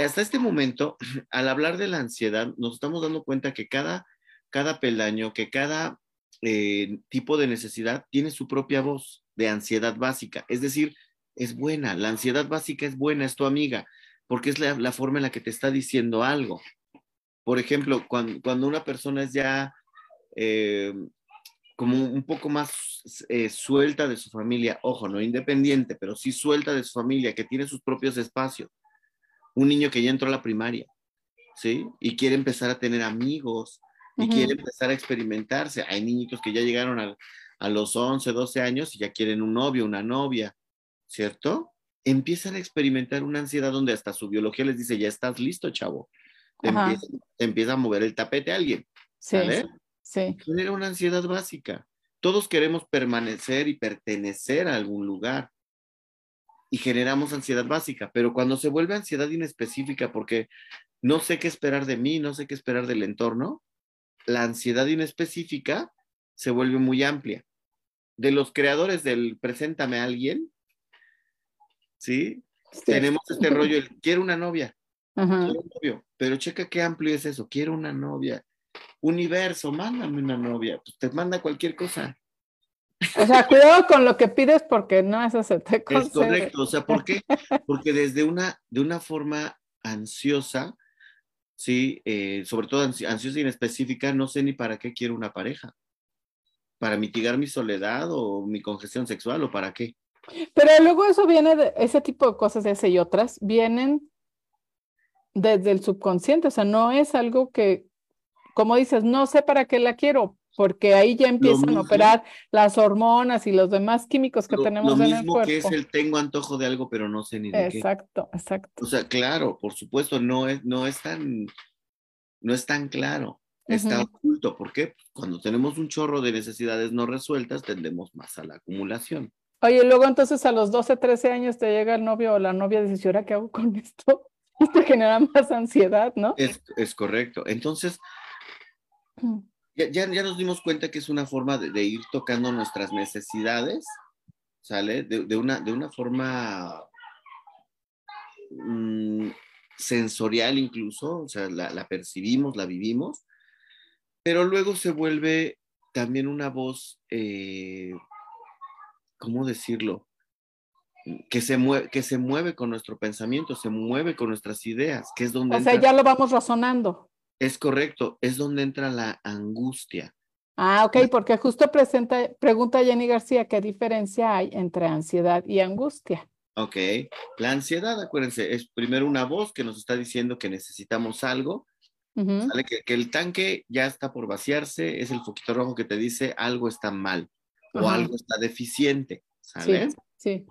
Speaker 2: Hasta este momento, [clears throat] al hablar de la ansiedad, nos estamos dando cuenta que cada, cada peldaño, que cada eh, tipo de necesidad tiene su propia voz de ansiedad básica. Es decir, es buena, la ansiedad básica es buena, es tu amiga, porque es la, forma en la que te está diciendo algo. Por ejemplo, cuando, una persona es ya eh, como un poco más eh, suelta de su familia, ojo, no independiente, pero sí suelta de su familia, que tiene sus propios espacios. Un niño que ya entró a la primaria, ¿sí? Y quiere empezar a tener amigos y quiere empezar a experimentarse. Hay niñitos que ya llegaron a, a los 11, 12 años y ya quieren un novio, una novia ¿cierto? Empiezan a experimentar una ansiedad donde hasta su biología les dice, ya estás listo, chavo. Te empieza, a mover el tapete a alguien.
Speaker 1: Sí, sí.
Speaker 2: Era una ansiedad básica. Todos queremos permanecer y pertenecer a algún lugar y generamos ansiedad básica, pero cuando se vuelve ansiedad inespecífica porque no sé qué esperar de mí, no sé qué esperar del entorno, la ansiedad inespecífica se vuelve muy amplia. De los creadores del Preséntame a alguien, ¿sí? Tenemos este rollo, el, quiero una novia, quiero un novio, pero checa qué amplio es eso, quiero una novia. Universo, mándame una novia, pues te manda cualquier cosa.
Speaker 1: O sea, cuidado con lo que pides porque no eso se te concede.
Speaker 2: Es correcto, o sea, ¿por qué? [laughs] Porque desde una, de una forma ansiosa, sí, eh, sobre todo ansiosa y inespecífica, no sé ni para qué quiero una pareja. ¿Para mitigar mi soledad o mi congestión sexual o para qué?
Speaker 1: Pero luego eso viene de ese tipo de cosas, ese y otras, vienen desde el subconsciente, o sea, no es algo que, como dices, no sé para qué la quiero, porque ahí ya empiezan a operar las hormonas y los demás químicos que tenemos en el cuerpo.
Speaker 2: que es el tengo antojo de algo, pero no sé ni de
Speaker 1: qué. Exacto, exacto.
Speaker 2: O sea, claro, por supuesto, no es, no es tan, no es tan claro, está oculto. ¿Por qué? Cuando tenemos un chorro de necesidades no resueltas, tendemos más a la acumulación.
Speaker 1: Oye, luego entonces a los 12, 13 años te llega el novio o la novia y dice, ¿ahora qué hago con [laughs] esto? Te genera más ansiedad, ¿no?
Speaker 2: Es, correcto. Entonces, ya, ya, nos dimos cuenta que es una forma de, ir tocando nuestras necesidades, ¿sale? De, una, de una forma mm, sensorial incluso, o sea, la, la percibimos, la vivimos, pero luego se vuelve también una voz eh, ¿cómo decirlo? Que se, mueve, que se mueve con nuestro pensamiento, se mueve con nuestras ideas, que es donde...
Speaker 1: O sea, ya lo vamos razonando.
Speaker 2: Es correcto, es donde entra la angustia.
Speaker 1: Ah, ok, porque justo presenta, pregunta Jenny García qué diferencia hay entre ansiedad y angustia.
Speaker 2: Ok, la ansiedad, acuérdense, es primero una voz que nos está diciendo que necesitamos algo, ¿sale? que, el tanque ya está por vaciarse, es el foquito rojo que te dice algo está mal o algo está deficiente, ¿sale?
Speaker 1: Sí,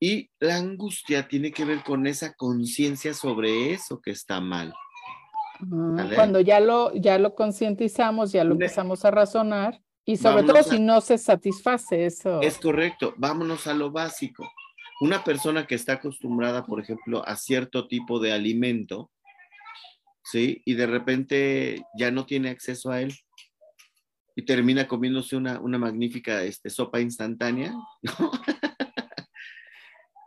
Speaker 2: Y la angustia tiene que ver con esa conciencia sobre eso que está mal.
Speaker 1: Cuando ya lo, ya lo concientizamos, ya lo empezamos a razonar y sobre todo si no se satisface eso.
Speaker 2: Es correcto, vámonos a lo básico. Una persona que está acostumbrada, por ejemplo, a cierto tipo de alimento, ¿sí? Y de repente ya no tiene acceso a él y termina comiéndose una, magnífica este, sopa instantánea, [laughs]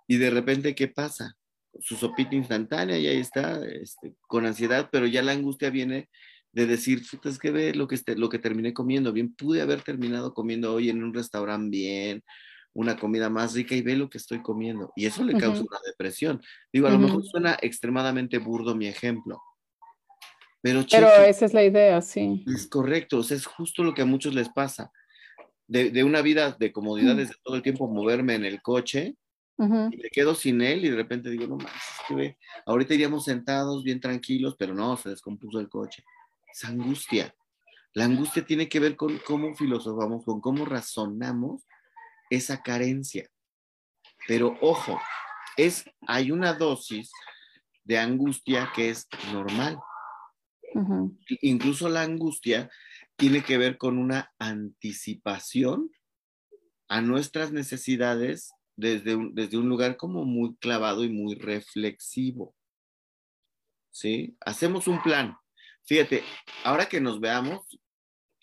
Speaker 2: y de repente, ¿qué pasa? Su sopita instantánea y ahí está, este, con ansiedad, pero ya la angustia viene de decir, es que ve lo que, este, lo que terminé comiendo, bien, pude haber terminado comiendo hoy en un restaurante bien, una comida más rica y ve lo que estoy comiendo. Y eso le causa una depresión. Digo, a lo mejor suena extremadamente burdo mi ejemplo. Pero,
Speaker 1: pero esa es la idea, sí.
Speaker 2: Es correcto, o sea, es justo lo que a muchos les pasa. De, una vida de comodidades de todo el tiempo moverme en el coche y me quedo sin él y de repente digo, no más, que ve, ahorita iríamos sentados bien tranquilos, pero no, se descompuso el coche. Es angustia. La angustia tiene que ver con cómo filosofamos, con cómo razonamos esa carencia. Pero ojo, es, hay una dosis de angustia que es normal. Incluso la angustia tiene que ver con una anticipación a nuestras necesidades desde un, desde un lugar como muy clavado y muy reflexivo. ¿Sí? Hacemos un plan. Fíjate, ahora que nos veamos,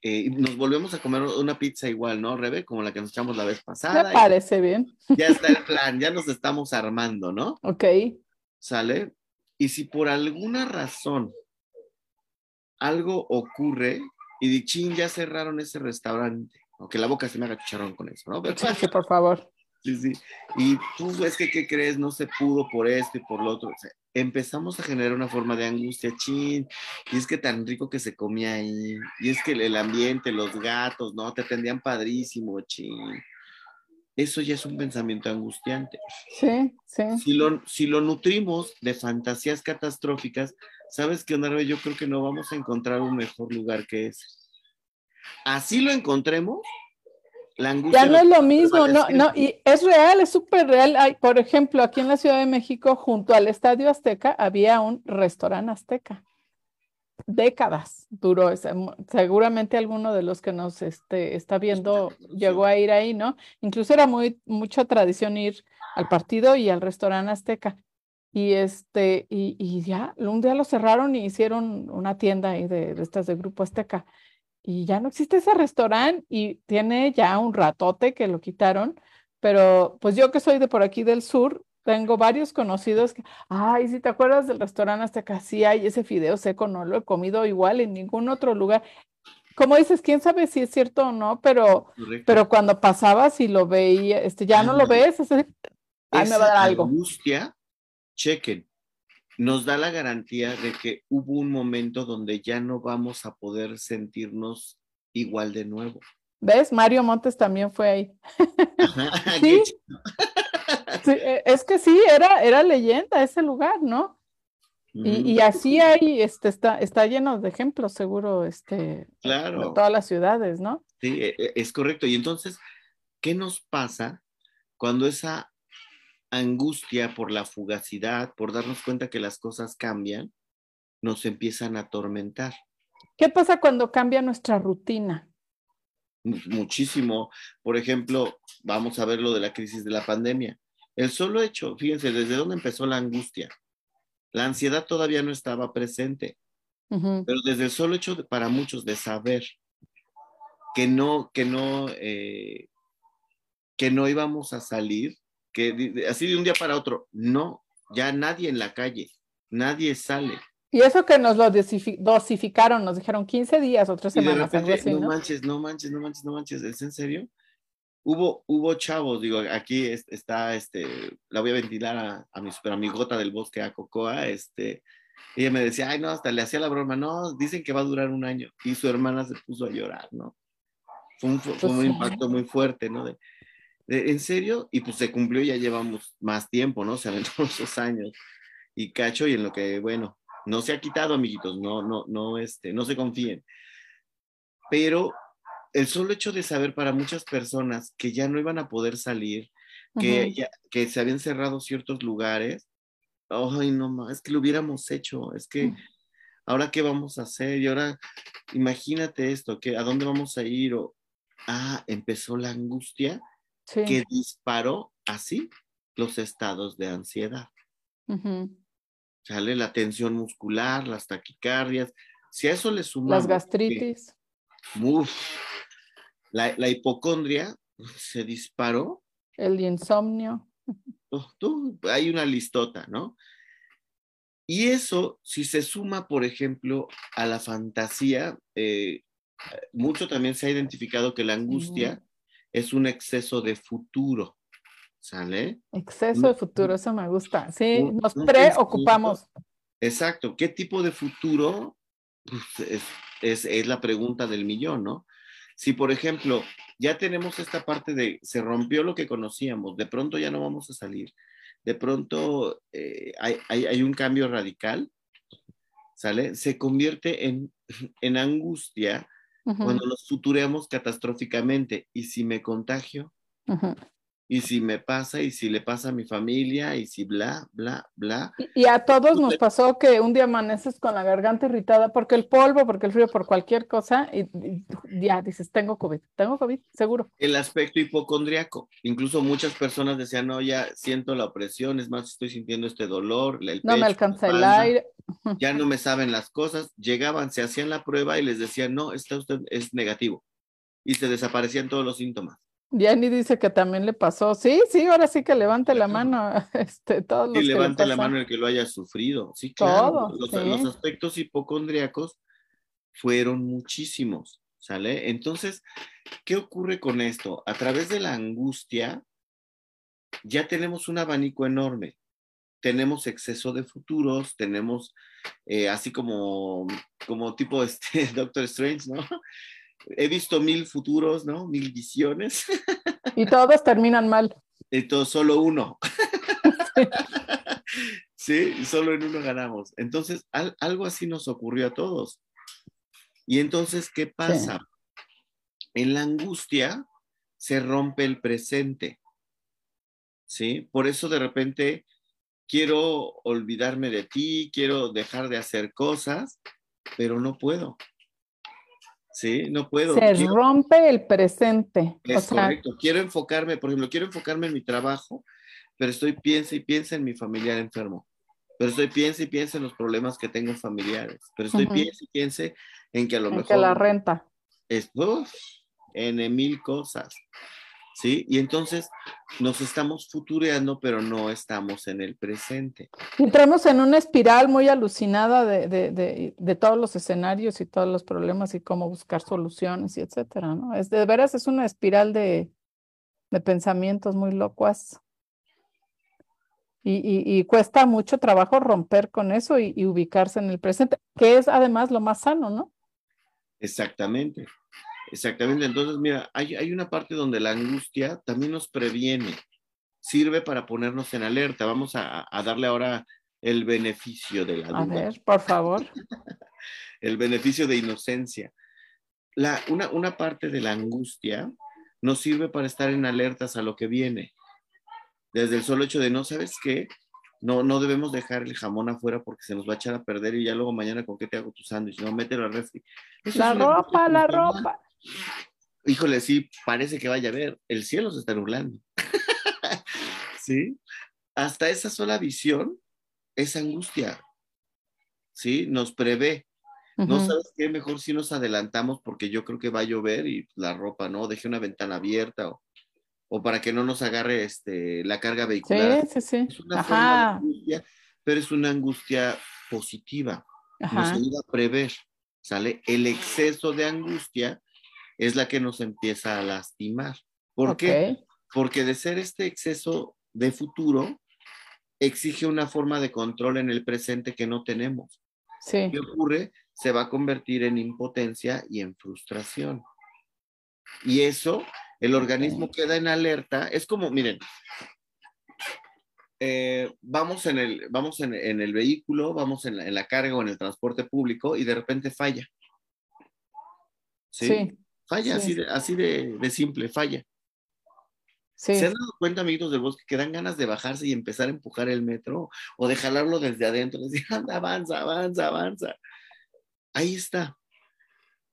Speaker 2: eh, nos volvemos a comer una pizza igual, ¿no, Rebe? Como la que nos echamos la vez pasada.
Speaker 1: Me parece bien.
Speaker 2: Ya está el plan, ya nos estamos armando, ¿no?
Speaker 1: Ok.
Speaker 2: ¿Sale? Y si por alguna razón algo ocurre y de chin, ya cerraron ese restaurante, aunque la boca se me haga chicharrón con eso, ¿no?
Speaker 1: sí, por favor.
Speaker 2: Sí, sí. Y tú, es que, ¿qué crees? No se pudo por esto y por lo otro. empezamos a generar una forma de angustia, chin, y es que tan rico que se comía ahí, y es que el ambiente, los gatos, ¿no? Te atendían padrísimo, chin. Eso ya es un pensamiento angustiante.
Speaker 1: Sí, sí.
Speaker 2: Si lo, si lo nutrimos de fantasías catastróficas, ¿sabes qué, Onda? Yo creo que no vamos a encontrar un mejor lugar que ese. Así lo encontremos,
Speaker 1: ya no es lo mismo, no, no, y es real, es súper real. Hay, por ejemplo, aquí en la Ciudad de México, junto al Estadio Azteca, había un restaurante azteca. Décadas duró, seguramente alguno de los que nos este, está viendo llegó a ir ahí, ¿no? Incluso era muy, mucha tradición ir al partido y al restaurante azteca. Y este, y, y ya, un día lo cerraron y hicieron una tienda ahí de, de estas de Grupo Azteca y ya no existe ese restaurante y tiene ya un ratote que lo quitaron, pero pues yo que soy de por aquí del sur, tengo varios conocidos que, ay, si te acuerdas del restaurante hasta que sí hay ese fideo seco, no lo he comido igual en ningún otro lugar. Como dices, quién sabe si es cierto o no, pero, pero cuando pasabas y lo veía, este, ya no lo ves, [laughs] ay, me va a dar algo.
Speaker 2: Angustia, chequen, nos da la garantía de que hubo un momento donde ya no vamos a poder sentirnos igual de nuevo.
Speaker 1: ¿Ves? Mario Montes también fue ahí. [laughs] ¿Sí? E, es que sí, era, era leyenda ese lugar, ¿no? Y, así hay, este, está, está lleno de ejemplos, seguro, este,
Speaker 2: claro.
Speaker 1: de todas las ciudades, ¿no?
Speaker 2: Sí, e, e, es correcto. Y entonces, ¿qué nos pasa cuando esa angustia por la fugacidad, por darnos cuenta que las cosas cambian, nos empiezan a atormentar.
Speaker 1: ¿Qué pasa cuando cambia nuestra rutina?
Speaker 2: Muchísimo. Por ejemplo, vamos a ver lo de la crisis de la pandemia. El solo hecho, fíjense, desde dónde empezó la angustia. La ansiedad todavía no estaba presente, pero desde el solo hecho para muchos de saber que no, que no, eh, que no íbamos a salir, que así de un día para otro, no, ya nadie en la calle, nadie sale.
Speaker 1: Y eso que nos lo dosificaron, nos dijeron 15 días o tres semanas.
Speaker 2: no, manches, no manches, no manches, no manches, ¿es en serio? Hubo, hubo chavos, digo, aquí está, este, la voy a ventilar a, a mi super amigota del bosque, a Cocoa, este, ella me decía, ay, no, hasta le hacía la broma, no, dicen que va a durar un año, y su hermana se puso a llorar, ¿no? Fue un, fue un pues impacto muy fuerte, ¿no? De, ¿En serio? Y pues se cumplió, ya llevamos más tiempo, ¿no? Se aventó [laughs] esos años. Y cacho, y en lo que, bueno, no se ha quitado, amiguitos, no, no, no, este, no se confíen. Pero el solo hecho de saber para muchas personas que ya no iban a poder salir, que, que se habían cerrado ciertos lugares, ay, no más, es que lo hubiéramos hecho, es que ahora qué vamos a hacer y ahora imagínate esto, que a dónde vamos a ir o, ah, empezó la angustia que disparó así los estados de ansiedad. Sale la tensión muscular, las taquicardias. Si a eso le sumamos.
Speaker 1: Las gastritis.
Speaker 2: la, hipocondria se disparó.
Speaker 1: El insomnio.
Speaker 2: hay una listota, ¿no? Y eso, si se suma, por ejemplo, a la fantasía, eh, mucho también se ha identificado que la angustia es un exceso de futuro. ¿Sale?
Speaker 1: Exceso de futuro, eso me gusta. Sí, nos preocupamos.
Speaker 2: Exacto. ¿Qué tipo de futuro? Pues, es, es, la pregunta del millón, ¿no? Si, por ejemplo, ya tenemos esta parte de se rompió lo que conocíamos, de pronto ya no vamos a salir, de pronto eh, hay, hay, un cambio radical, ¿sale? Se convierte en, en angustia cuando nos futureamos catastróficamente. ¿Y si me contagio? Y si me pasa, y si le pasa a mi familia, y si bla, bla, bla.
Speaker 1: Y, a todos nos pasó que un día amaneces con la garganta irritada porque el polvo, porque el frío, por cualquier cosa, y, ya dices, tengo COVID, tengo COVID, seguro.
Speaker 2: El aspecto hipocondriaco, incluso muchas personas decían, no, ya siento la opresión, es más, estoy sintiendo este dolor, el
Speaker 1: no me alcanza el aire.
Speaker 2: Ya no [laughs] me saben las cosas, llegaban, se hacían la prueba y les decían, no, está usted, es negativo. Y se desaparecían todos los síntomas.
Speaker 1: Yanni dice que también le pasó. Sí, sí, ahora sí que levante la mano. [laughs] Este, todos los
Speaker 2: sí, levante la mano el que lo haya sufrido. Sí, claro. los, aspectos hipocondriacos fueron muchísimos, ¿sale? Entonces, ¿qué ocurre con esto? A través de la angustia, ya tenemos un abanico enorme. Tenemos exceso de futuros, tenemos eh, así como, como tipo este [laughs] Doctor Strange, ¿no? He visto mil futuros, ¿no? Mil visiones. [laughs]
Speaker 1: Y todos terminan mal.
Speaker 2: Todo, solo uno. [laughs] Sí. solo en uno ganamos. Entonces, algo así nos ocurrió a todos. Y entonces, ¿qué pasa? En la angustia se rompe el presente. ¿Sí? Por eso de repente quiero olvidarme de ti, quiero dejar de hacer cosas, pero no puedo. Sí, no puedo.
Speaker 1: Se rompe el presente.
Speaker 2: Es correcto. Quiero enfocarme, por ejemplo, quiero enfocarme en mi trabajo, pero estoy piensa y piensa en mi familiar enfermo. Pero estoy piensa y piensa en los problemas que tengo familiares. Pero estoy piensa y piensa en que a lo en mejor. Que
Speaker 1: la renta.
Speaker 2: Es, en mil cosas. ¿Sí? Y entonces nos estamos futureando, pero no estamos en el presente.
Speaker 1: Entramos en una espiral muy alucinada de, todos los escenarios y todos los problemas y cómo buscar soluciones y etcétera, ¿no? Es de veras es una espiral de, pensamientos muy locuas. Y, cuesta mucho trabajo romper con eso y, y ubicarse en el presente, que es además lo más sano, ¿no?
Speaker 2: Exactamente. Exactamente, entonces mira, hay, una parte donde la angustia también nos previene, sirve para ponernos en alerta. Vamos a, darle ahora el beneficio de la duda.
Speaker 1: A ver, por favor. [laughs]
Speaker 2: el beneficio de inocencia. La, una, una parte de la angustia nos sirve para estar en alertas a lo que viene. Desde el solo hecho de no, ¿sabes qué? No, no debemos dejar el jamón afuera porque se nos va a echar a perder y ya luego mañana con qué te hago tu sándwich, no, mételo al refri.
Speaker 1: la ropa, la ropa.
Speaker 2: Híjole, sí, parece que vaya a ver, el cielo se está nublando. [laughs] ¿Sí? Hasta esa sola visión es angustia. ¿Sí? Nos prevé. No sabes qué, mejor si nos adelantamos porque yo creo que va a llover y la ropa, ¿no? Deje una ventana abierta o, para que no nos agarre este, la carga vehicular.
Speaker 1: Sí, sí, sí.
Speaker 2: Es una forma de angustia, pero es una angustia positiva. Nos ayuda a prever, ¿sale? El exceso de angustia es la que nos empieza a lastimar. ¿Por qué? Porque de ser este exceso de futuro, exige una forma de control en el presente que no tenemos.
Speaker 1: Sí.
Speaker 2: ¿Qué ocurre? Se va a convertir en impotencia y en frustración. Y eso El organismo queda en alerta. Es como, miren, eh, vamos, en el, vamos en, el vehículo, vamos en la, carga o en el transporte público y de repente falla. Sí. Falla, así, de, así de, simple, falla. ¿Se han dado cuenta, amiguitos del bosque, que dan ganas de bajarse y empezar a empujar el metro o de jalarlo desde adentro? Decir, [laughs] anda, avanza, avanza, avanza. Ahí está.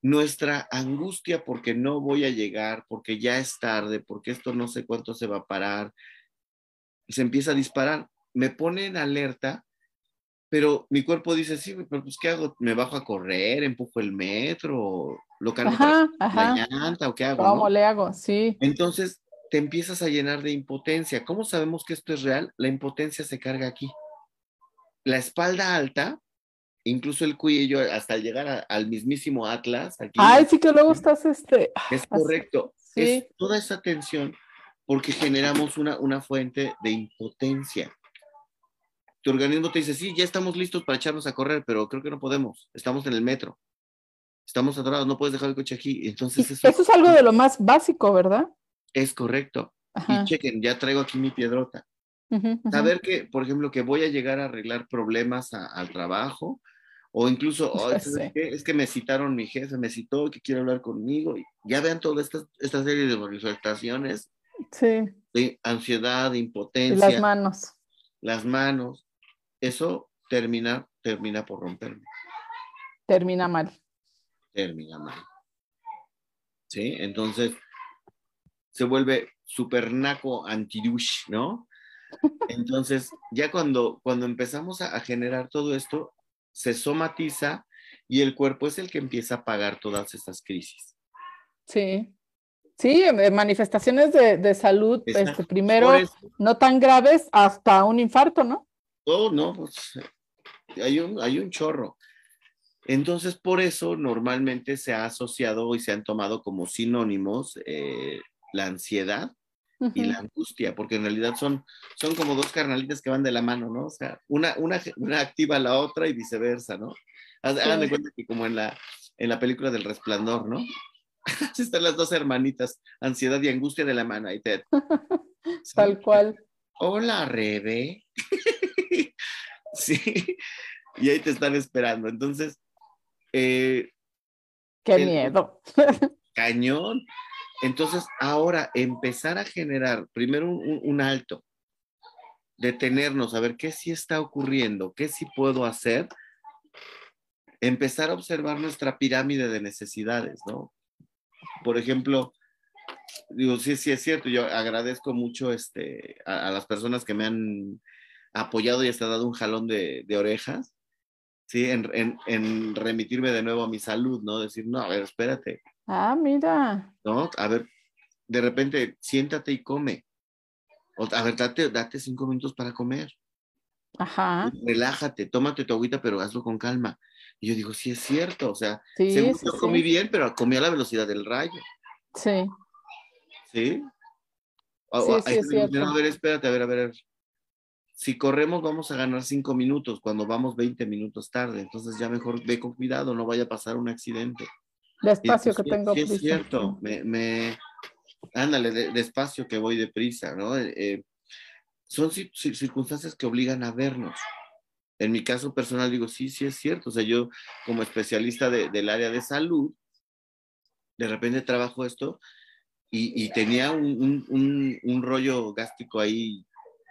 Speaker 2: Nuestra angustia porque no voy a llegar, porque ya es tarde, porque esto no sé cuánto se va a parar, se empieza a disparar. Me pone en alerta, pero mi cuerpo dice, sí, pero pues ¿qué hago? ¿Me bajo a correr? ¿Empujo el metro? ¿Lo cargo la llanta? ¿O qué hago?
Speaker 1: ¿Cómo le hago? Sí.
Speaker 2: Entonces te empiezas a llenar de impotencia. ¿Cómo sabemos que esto es real? La impotencia se carga aquí. La espalda alta, incluso el cuello, hasta llegar al mismísimo Atlas. Aquí,
Speaker 1: Ay, sí que luego estás este.
Speaker 2: Es correcto. Es toda esa tensión porque generamos una, una fuente de impotencia. Tu organismo te dice, sí, ya estamos listos para echarnos a correr, pero creo que no podemos. Estamos en el metro. Estamos atorados, no puedes dejar el coche aquí. Entonces
Speaker 1: eso, eso es algo de lo más básico, ¿verdad?
Speaker 2: Es correcto. Y chequen, ya traigo aquí mi piedrota. Saber que, por ejemplo, que voy a llegar a arreglar problemas al trabajo, o incluso, [laughs] es, que, me citaron mi jefe, me citó que quiere hablar conmigo. Ya vean toda esta, esta serie de manifestaciones
Speaker 1: Sí.
Speaker 2: De ansiedad, de impotencia.
Speaker 1: las manos.
Speaker 2: Las manos. Eso termina, termina por romperme.
Speaker 1: Termina mal.
Speaker 2: Termina mal. ¿Sí? Entonces, se vuelve super naco antidush, ¿no? [laughs] Entonces, ya cuando, cuando empezamos a, a, generar todo esto, se somatiza y el cuerpo es el que empieza a pagar todas esas crisis.
Speaker 1: Sí. Sí, manifestaciones de, salud, este, primero no tan graves hasta un infarto, ¿no?
Speaker 2: Oh, no, pues hay un, hay un chorro. Entonces, por eso normalmente se ha asociado y se han tomado como sinónimos eh, la ansiedad y la angustia, porque en realidad son, son como dos carnalitas que van de la mano, ¿no? O sea, una, una, una activa a la otra y viceversa, ¿no? Hagan de cuenta que como en la, en la película del resplandor, ¿no? [laughs] están las dos hermanitas, ansiedad y angustia de la mano. y Ted. [laughs]
Speaker 1: Tal cual.
Speaker 2: Hola, Rebe. Sí, y ahí te están esperando. Entonces, eh,
Speaker 1: qué miedo.
Speaker 2: cañón. Entonces, ahora empezar a generar primero un, alto, detenernos, a ver qué sí está ocurriendo, qué sí puedo hacer, empezar a observar nuestra pirámide de necesidades, ¿no? por ejemplo, digo, sí, sí es cierto, yo agradezco mucho este, a, las personas que me han apoyado y hasta dado un jalón de, orejas, ¿sí? En, remitirme de nuevo a mi salud, ¿no? Decir, no, a ver, espérate.
Speaker 1: Ah, mira.
Speaker 2: ¿No? A ver, de repente, siéntate y come. O, a ver, date, date cinco minutos para comer.
Speaker 1: Ajá.
Speaker 2: Relájate, tómate tu agüita, pero hazlo con calma. Y yo digo, sí es cierto, o sea, sí, sí, comí bien, pero comí a la velocidad del rayo.
Speaker 1: Sí.
Speaker 2: ¿Sí? sí, es cierto. A ver, espérate, a ver, a ver. Si corremos vamos a ganar cinco minutos cuando vamos 20 minutos tarde, entonces ya mejor ve con cuidado, no vaya a pasar un accidente.
Speaker 1: Despacio que tengo
Speaker 2: sí, es cierto, me, me ándale, despacio que voy deprisa, ¿no? Eh, eh, son circunstancias que obligan a vernos en mi caso personal digo, sí, sí es cierto. O sea, yo como especialista del área de salud, de repente trabajo esto y, tenía un, rollo gástrico ahí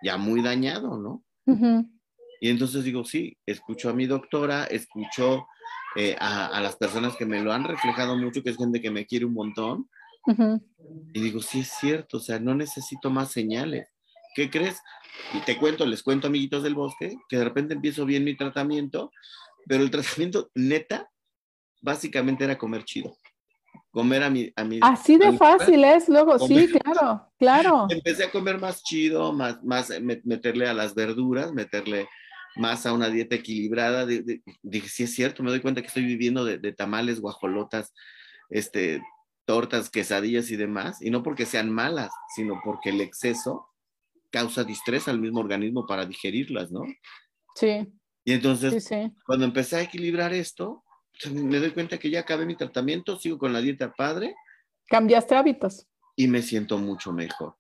Speaker 2: ya muy dañado, ¿no? Y entonces digo, sí, escucho a mi doctora, escucho eh, a, las personas que me lo han reflejado mucho, que es gente que me quiere un montón. Y digo, sí es cierto, o sea, no necesito más señales. ¿Qué crees? Y te cuento, les cuento, amiguitos del bosque, que de repente empiezo bien mi tratamiento, pero el tratamiento neta, básicamente era comer chido. Comer a mi... A mi
Speaker 1: Así de fácil es, luego, sí, claro, claro. [laughs]
Speaker 2: Empecé a comer más chido, más, más meterle a las verduras, meterle más a una dieta equilibrada. dije, sí es cierto, me doy cuenta que estoy viviendo de, de, tamales, guajolotas, este, tortas, quesadillas y demás, y no porque sean malas, sino porque el exceso causa distrés al mismo organismo para digerirlas, ¿no?
Speaker 1: Sí.
Speaker 2: Y entonces, cuando empecé a equilibrar esto, me doy cuenta que ya acabé mi tratamiento, sigo con la dieta padre.
Speaker 1: ¿Cambiaste hábitos?
Speaker 2: y me siento mucho mejor.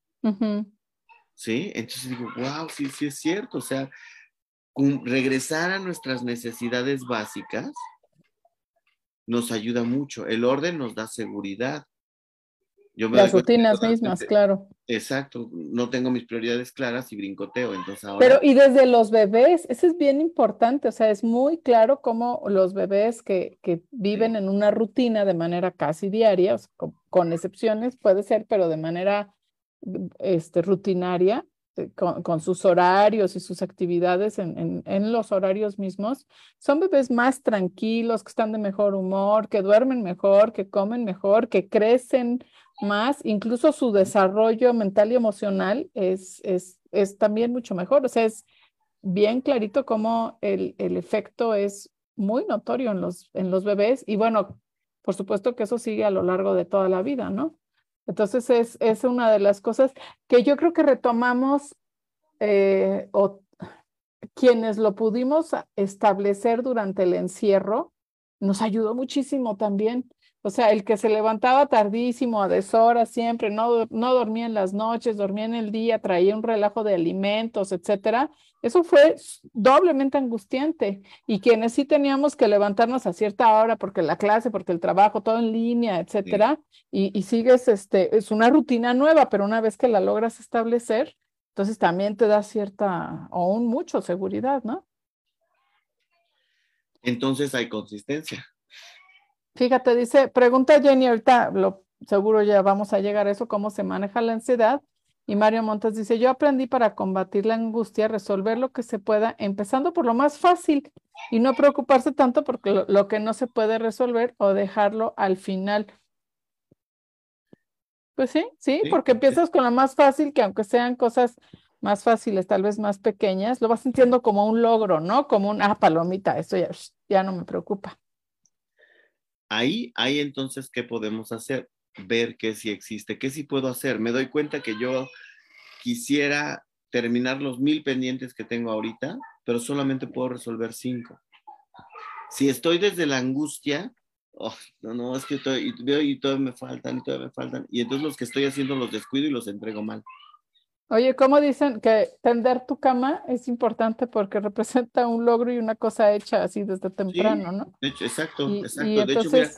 Speaker 2: ¿Sí? Entonces digo, wow, sí, sí es cierto. O sea, regresar a nuestras necesidades básicas nos ayuda mucho. El orden nos da seguridad.
Speaker 1: Las rutinas mismas, claro.
Speaker 2: Exacto, no tengo mis prioridades claras y brincoteo, entonces ahora...
Speaker 1: Pero y desde los bebés, eso es bien importante, o sea, es muy claro cómo los bebés que, que viven en una rutina de manera casi diaria, con, excepciones puede ser, pero de manera este, rutinaria, con, con, sus horarios y sus actividades en, en, en, los horarios mismos, son bebés más tranquilos, que están de mejor humor, que duermen mejor, que comen mejor, que crecen más, incluso su desarrollo mental y emocional es, es, es también mucho mejor. O sea, es bien clarito cómo el, el efecto es muy notorio en los, en los bebés y bueno, por supuesto que eso sigue a lo largo de toda la vida, ¿no? Entonces es, es una de las cosas que yo creo que retomamos eh, o quienes lo pudimos establecer durante el encierro, nos ayudó muchísimo también. O sea, el que se levantaba tardísimo, a deshoras siempre, no, no dormía en las noches, dormía en el día, traía un relajo de alimentos, etcétera, eso fue doblemente angustiante. Y quienes sí teníamos que levantarnos a cierta hora porque la clase, porque el trabajo, todo en línea, etcétera, y, y, sigues, este, es una rutina nueva, pero una vez que la logras establecer, entonces también te da cierta, o aún mucho seguridad, ¿no?
Speaker 2: Entonces hay consistencia.
Speaker 1: Fíjate, dice, pregunta Jenny, ahorita lo, seguro ya vamos a llegar a eso, cómo se maneja la ansiedad. Y Mario Montes dice, yo aprendí para combatir la angustia, resolver lo que se pueda, empezando por lo más fácil y no preocuparse tanto por lo, lo que no se puede resolver o dejarlo al final. Pues sí, sí, porque empiezas con lo más fácil, que aunque sean cosas más fáciles, tal vez más pequeñas, lo vas sintiendo como un logro, ¿no? Como un, ah, palomita, esto ya, ya no me preocupa.
Speaker 2: Ahí, ahí entonces, ¿qué podemos hacer? Ver qué sí existe, qué sí puedo hacer. Me doy cuenta que yo quisiera terminar los mil pendientes que tengo ahorita, pero solamente puedo resolver cinco. Si estoy desde la angustia, oh, no, no, es que estoy, y veo y todavía me faltan, y todavía me faltan, y entonces los que estoy haciendo los descuido y los entrego mal.
Speaker 1: Oye, ¿cómo dicen que tender tu cama es importante porque [laughs] representa un logro y una cosa hecha así desde temprano, ¿no?
Speaker 2: exacto, exacto. de hecho, mira,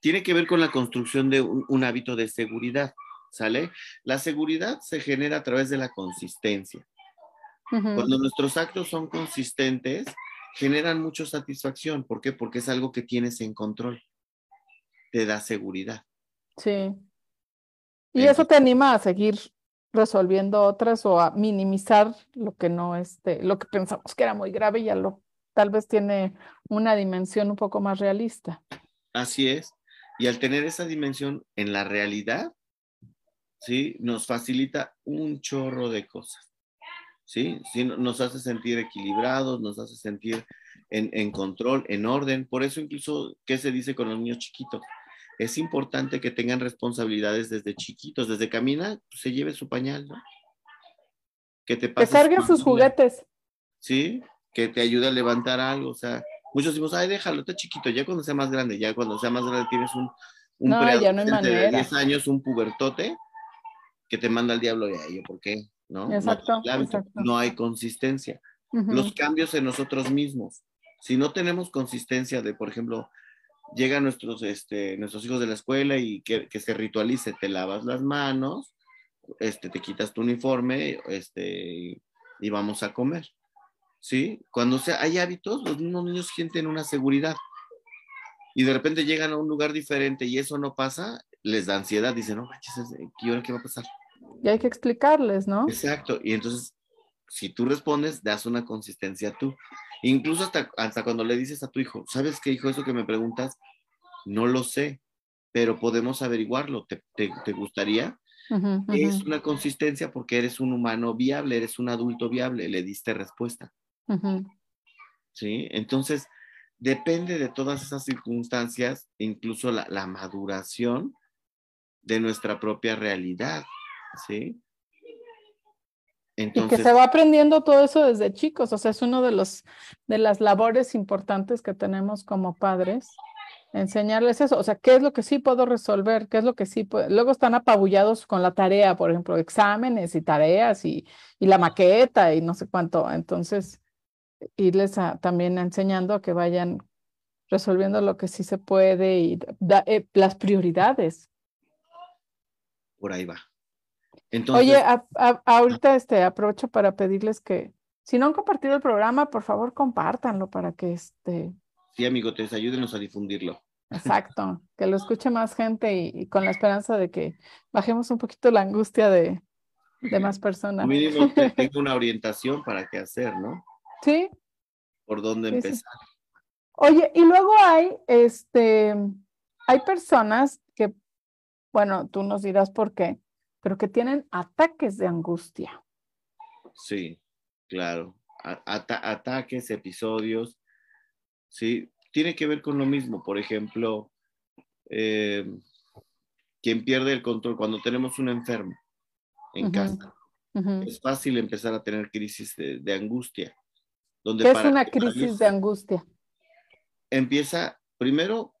Speaker 2: tiene que ver con la construcción de un, hábito de seguridad, ¿sale? La seguridad se genera a través de la consistencia. Cuando nuestros actos son consistentes, generan mucha satisfacción. ¿Por qué? Porque es algo que tienes en control. Te da seguridad.
Speaker 1: Sí. Y eso te anima a seguir resolviendo otras o a minimizar lo que no este, lo que pensamos que era muy grave, ya lo tal vez tiene una dimensión un poco más realista.
Speaker 2: Así es. Y al tener esa dimensión en la realidad, ¿sí? Nos facilita un chorro de cosas. ¿Sí? ¿Sí? Nos hace sentir equilibrados, nos hace sentir en, en control, en orden. Por eso incluso, ¿qué se dice con los niños chiquitos? Es importante que tengan responsabilidades desde chiquitos, desde camina, pues, se lleve su pañal, ¿no?
Speaker 1: Que te Que carguen sus juguetes.
Speaker 2: Sí, que te ayude a levantar algo, o sea, muchos decimos, ay, déjalo, está chiquito, ya cuando sea más grande, ya cuando sea más grande tienes un, un
Speaker 1: no, ya no de
Speaker 2: 10 años, un pubertote, que te manda al diablo, y yo, ¿por qué? ¿No?
Speaker 1: Exacto,
Speaker 2: no, hay consistencia. Los cambios en nosotros mismos. Si no tenemos consistencia de, por ejemplo, llegan nuestros, este, nuestros hijos de la escuela y que, que, se ritualice, te lavas las manos, este, te quitas tu uniforme este, y vamos a comer. ¿Sí? Cuando sea, hay hábitos, los mismos niños sienten una seguridad. Y de repente llegan a un lugar diferente y eso no pasa, les da ansiedad, dicen, no manches, ¿qué hora qué va a pasar?
Speaker 1: Y hay que explicarles, ¿no?
Speaker 2: Exacto. Y entonces, si tú respondes, das una consistencia tú. Incluso hasta, hasta cuando le dices a tu hijo, ¿sabes qué, hijo? Eso que me preguntas, no lo sé, pero podemos averiguarlo. ¿Te, te, gustaría? Es una consistencia porque eres un humano viable, eres un adulto viable, le diste respuesta. ¿Sí? Entonces, depende de todas esas circunstancias, incluso la, la maduración de nuestra propia realidad. ¿Sí?
Speaker 1: Y que se va aprendiendo todo eso desde chicos, o sea, es uno de los de las labores importantes que tenemos como padres, enseñarles eso, o sea, qué es lo que sí puedo resolver, qué es lo que sí puedo. Luego están apabullados con la tarea, por ejemplo, exámenes y tareas y, y la maqueta y no sé cuánto. Entonces, irles también enseñando a que vayan resolviendo lo que sí se puede y eh, las prioridades.
Speaker 2: Por ahí va.
Speaker 1: Oye, ahorita este, aprovecho para pedirles que, si no han compartido el programa, por favor compártanlo para que este,
Speaker 2: Sí, amigotes, ayúdenos a difundirlo.
Speaker 1: Exacto, que lo escuche más gente y, con la esperanza de que bajemos un poquito la angustia de, más personas.
Speaker 2: Mínimo [laughs] tengo una orientación para qué hacer, ¿no?
Speaker 1: Sí.
Speaker 2: Por dónde empezar.
Speaker 1: Oye, y luego hay, este, hay personas que, bueno, tú nos dirás por qué, pero que tienen ataques de angustia.
Speaker 2: Sí, claro. ataques, episodios ¿sí? Tiene que ver con lo mismo, por ejemplo, eh, quien pierde el control cuando tenemos un enfermo en casa. Es fácil empezar a tener crisis de, angustia.
Speaker 1: Donde ¿Qué es una crisis de angustia?
Speaker 2: Empieza, primero,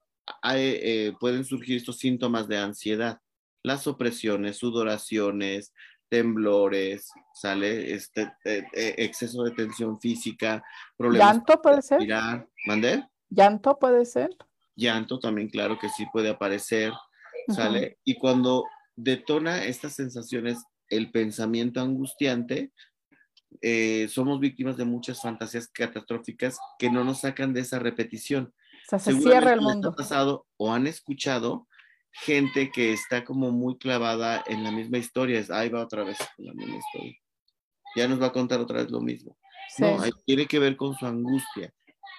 Speaker 2: eh, pueden surgir estos síntomas de ansiedad, las opresiones, sudoraciones, temblores, sale este eh, eh, exceso de tensión física,
Speaker 1: problemas. ¿Llanto puede ser?
Speaker 2: ¿Mandé?
Speaker 1: ¿Llanto puede ser?
Speaker 2: Llanto también, claro que sí puede aparecer, ¿sale? Y cuando detona estas sensaciones el pensamiento angustiante, eh, somos víctimas de muchas fantasías catastróficas que no nos sacan de esa repetición.
Speaker 1: O sea, se cierra el mundo.
Speaker 2: pasado o han escuchado gente que está como muy clavada en la misma historia, es, ahí va otra vez la misma historia. Ya nos va a contar otra vez lo mismo. No, tiene que ver con su angustia.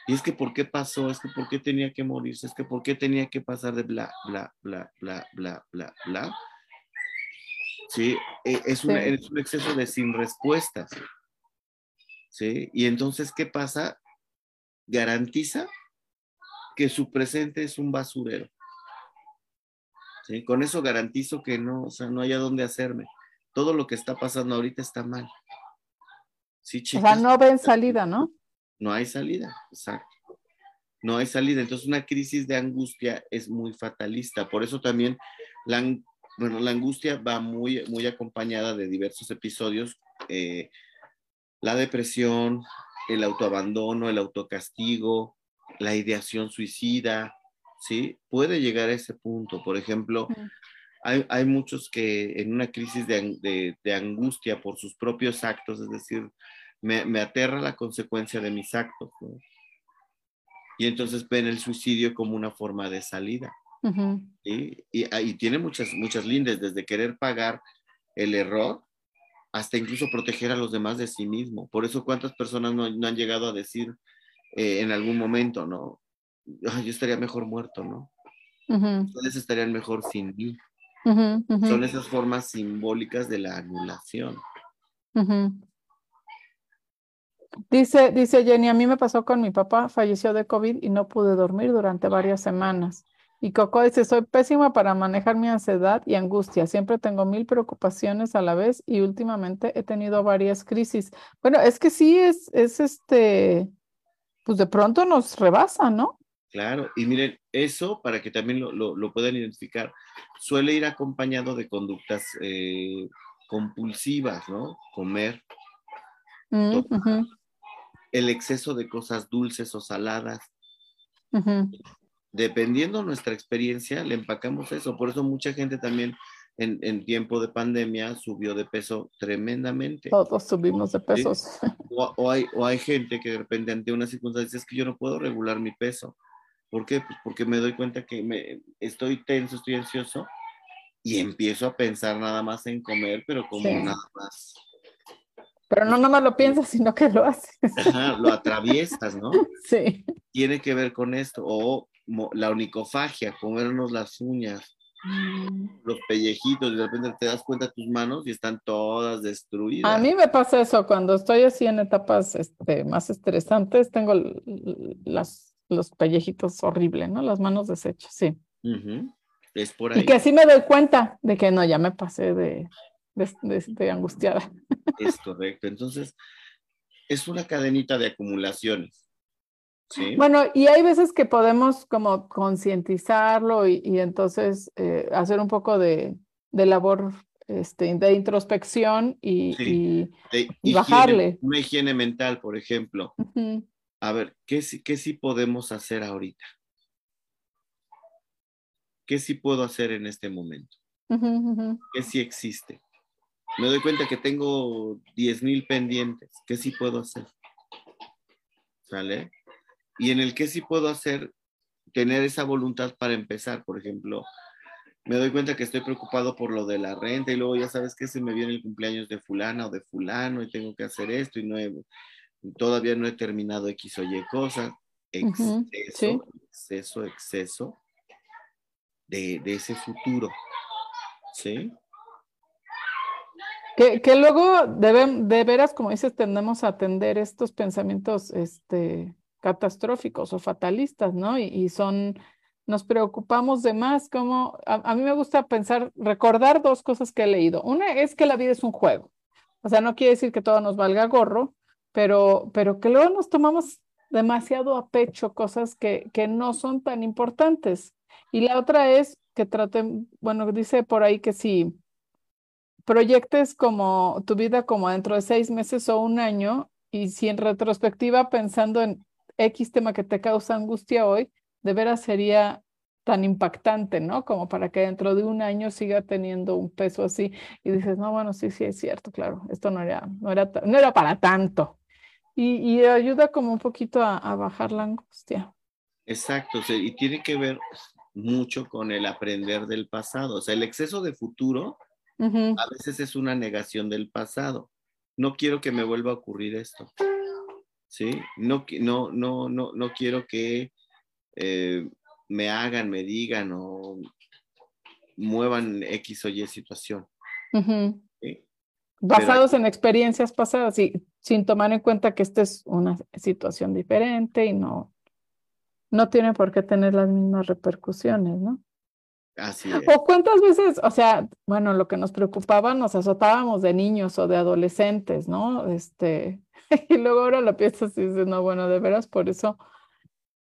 Speaker 2: Y es que por qué pasó, es que por qué tenía que morirse, es que por qué tenía que pasar de bla, bla, bla, bla, bla, bla, bla. Sí, e, es, es un exceso de sin respuestas. ¿Sí? Y entonces, ¿qué pasa? Garantiza que su presente es un basurero. Con eso garantizo que no, o sea, no haya dónde hacerme. Todo lo que está pasando ahorita está mal.
Speaker 1: Sí, o sea, no ven salida, ¿no?
Speaker 2: No hay salida, exacto. No hay salida. Entonces, una crisis de angustia es muy fatalista. Por eso también la, bueno, la angustia va muy, muy acompañada de diversos episodios. Eh, la depresión, el autoabandono, el autocastigo, la ideación suicida, ¿sí? Puede llegar a ese punto. Por ejemplo, hay, muchos que en una crisis de, angustia por sus propios actos, es decir, me, aterra la consecuencia de mis actos, Y entonces ven el suicidio como una forma de salida. y, y, tiene muchas, muchas lindes, desde querer pagar el error hasta incluso proteger a los demás de sí mismo. Por eso, ¿cuántas personas no, han llegado a decir eh, en algún momento, no? Yo estaría mejor muerto, ¿no? Ustedes estarían mejor sin mí. Son esas formas simbólicas de la anulación.
Speaker 1: Dice, dice Jenny, a mí me pasó con mi papá, falleció de COVID y no pude dormir durante varias semanas. Y Coco dice, soy pésima para manejar mi ansiedad y angustia. Siempre tengo mil preocupaciones a la vez y últimamente he tenido varias crisis. Bueno, es que sí es, es este, pues de pronto nos rebasa, ¿no?
Speaker 2: Claro, y miren, eso para que también lo, puedan identificar, suele ir acompañado de conductas eh, compulsivas, ¿no? Comer, mm, el exceso de cosas dulces o saladas. Dependiendo nuestra experiencia, le empacamos eso. Por eso mucha gente también en, tiempo de pandemia subió de peso tremendamente.
Speaker 1: Todos subimos de pesos.
Speaker 2: O, hay, o hay gente que de repente ante una circunstancia es que yo no puedo regular mi peso ¿Por qué? Pues porque me doy cuenta que me, estoy tenso, estoy ansioso y empiezo a pensar nada más en comer, pero como nada más.
Speaker 1: Pero no nada más lo piensas, sino que lo haces.
Speaker 2: lo atraviesas, ¿no? [laughs]
Speaker 1: Sí.
Speaker 2: Tiene que ver con esto. O la onicofagia, comernos las uñas, mm. los pellejitos, y de repente te das cuenta de tus manos y están todas destruidas.
Speaker 1: A mí me pasa eso cuando estoy así en etapas este, más estresantes, tengo las los pellejitos horribles, ¿no? Las manos deshechas, sí.
Speaker 2: Es por ahí.
Speaker 1: Y que así me doy cuenta de que no, ya me pasé de, de, angustiada.
Speaker 2: Es correcto. Entonces, es una cadenita de acumulaciones. ¿sí?
Speaker 1: Bueno, y hay veces que podemos como concientizarlo y, entonces eh, hacer un poco de, labor este, de introspección y, bajarle.
Speaker 2: Una higiene mental, por ejemplo. A ver, ¿qué, ¿qué sí podemos hacer ahorita? ¿Qué sí puedo hacer en este momento? ¿Qué sí existe? Me doy cuenta que tengo 10 mil pendientes. ¿Qué sí puedo hacer? ¿Sale? Y en el que sí puedo hacer, tener esa voluntad para empezar, por ejemplo, me doy cuenta que estoy preocupado por lo de la renta y luego ya sabes que se me viene el cumpleaños de fulana o de fulano y tengo que hacer esto y no todavía no he terminado X o Y cosas. Exceso, exceso, exceso de, ese futuro. ¿Sí?
Speaker 1: Que, luego deben, de veras, como dices, tendemos a atender estos pensamientos este, catastróficos o fatalistas, ¿no? Y, son, nos preocupamos de más, como a, mí me gusta pensar, recordar dos cosas que he leído. Una es que la vida es un juego. O sea, no quiere decir que todo nos valga gorro, pero, pero que luego nos tomamos demasiado a pecho cosas que, que no son tan importantes. Y la otra es que traten, bueno, dice por ahí que si proyectes como tu vida como dentro de seis meses o un año, y si en retrospectiva pensando en X tema que te causa angustia hoy, de veras sería tan impactante, ¿no? Como para que dentro de un año siga teniendo un peso así y dices, no, bueno, sí, sí, es cierto, claro, esto no era, no era, no era para tanto. Y, ayuda como un poquito a, bajar la angustia.
Speaker 2: Exacto, y tiene que ver mucho con el aprender del pasado. O sea, el exceso de futuro a veces es una negación del pasado. No quiero que me vuelva a ocurrir esto. ¿Sí? No, no, no, no, no quiero que eh, me hagan, me digan o muevan X o Y situación.
Speaker 1: Basados en experiencias pasadas y sin tomar en cuenta que esta es una situación diferente y no, no tiene por qué tener las mismas repercusiones, ¿no?
Speaker 2: Así es.
Speaker 1: O cuántas veces, o sea, bueno, lo que nos preocupaba, nos azotábamos de niños o de adolescentes, ¿no? Este, [laughs] y luego ahora lo piensas y dices, no, bueno, de veras, por eso,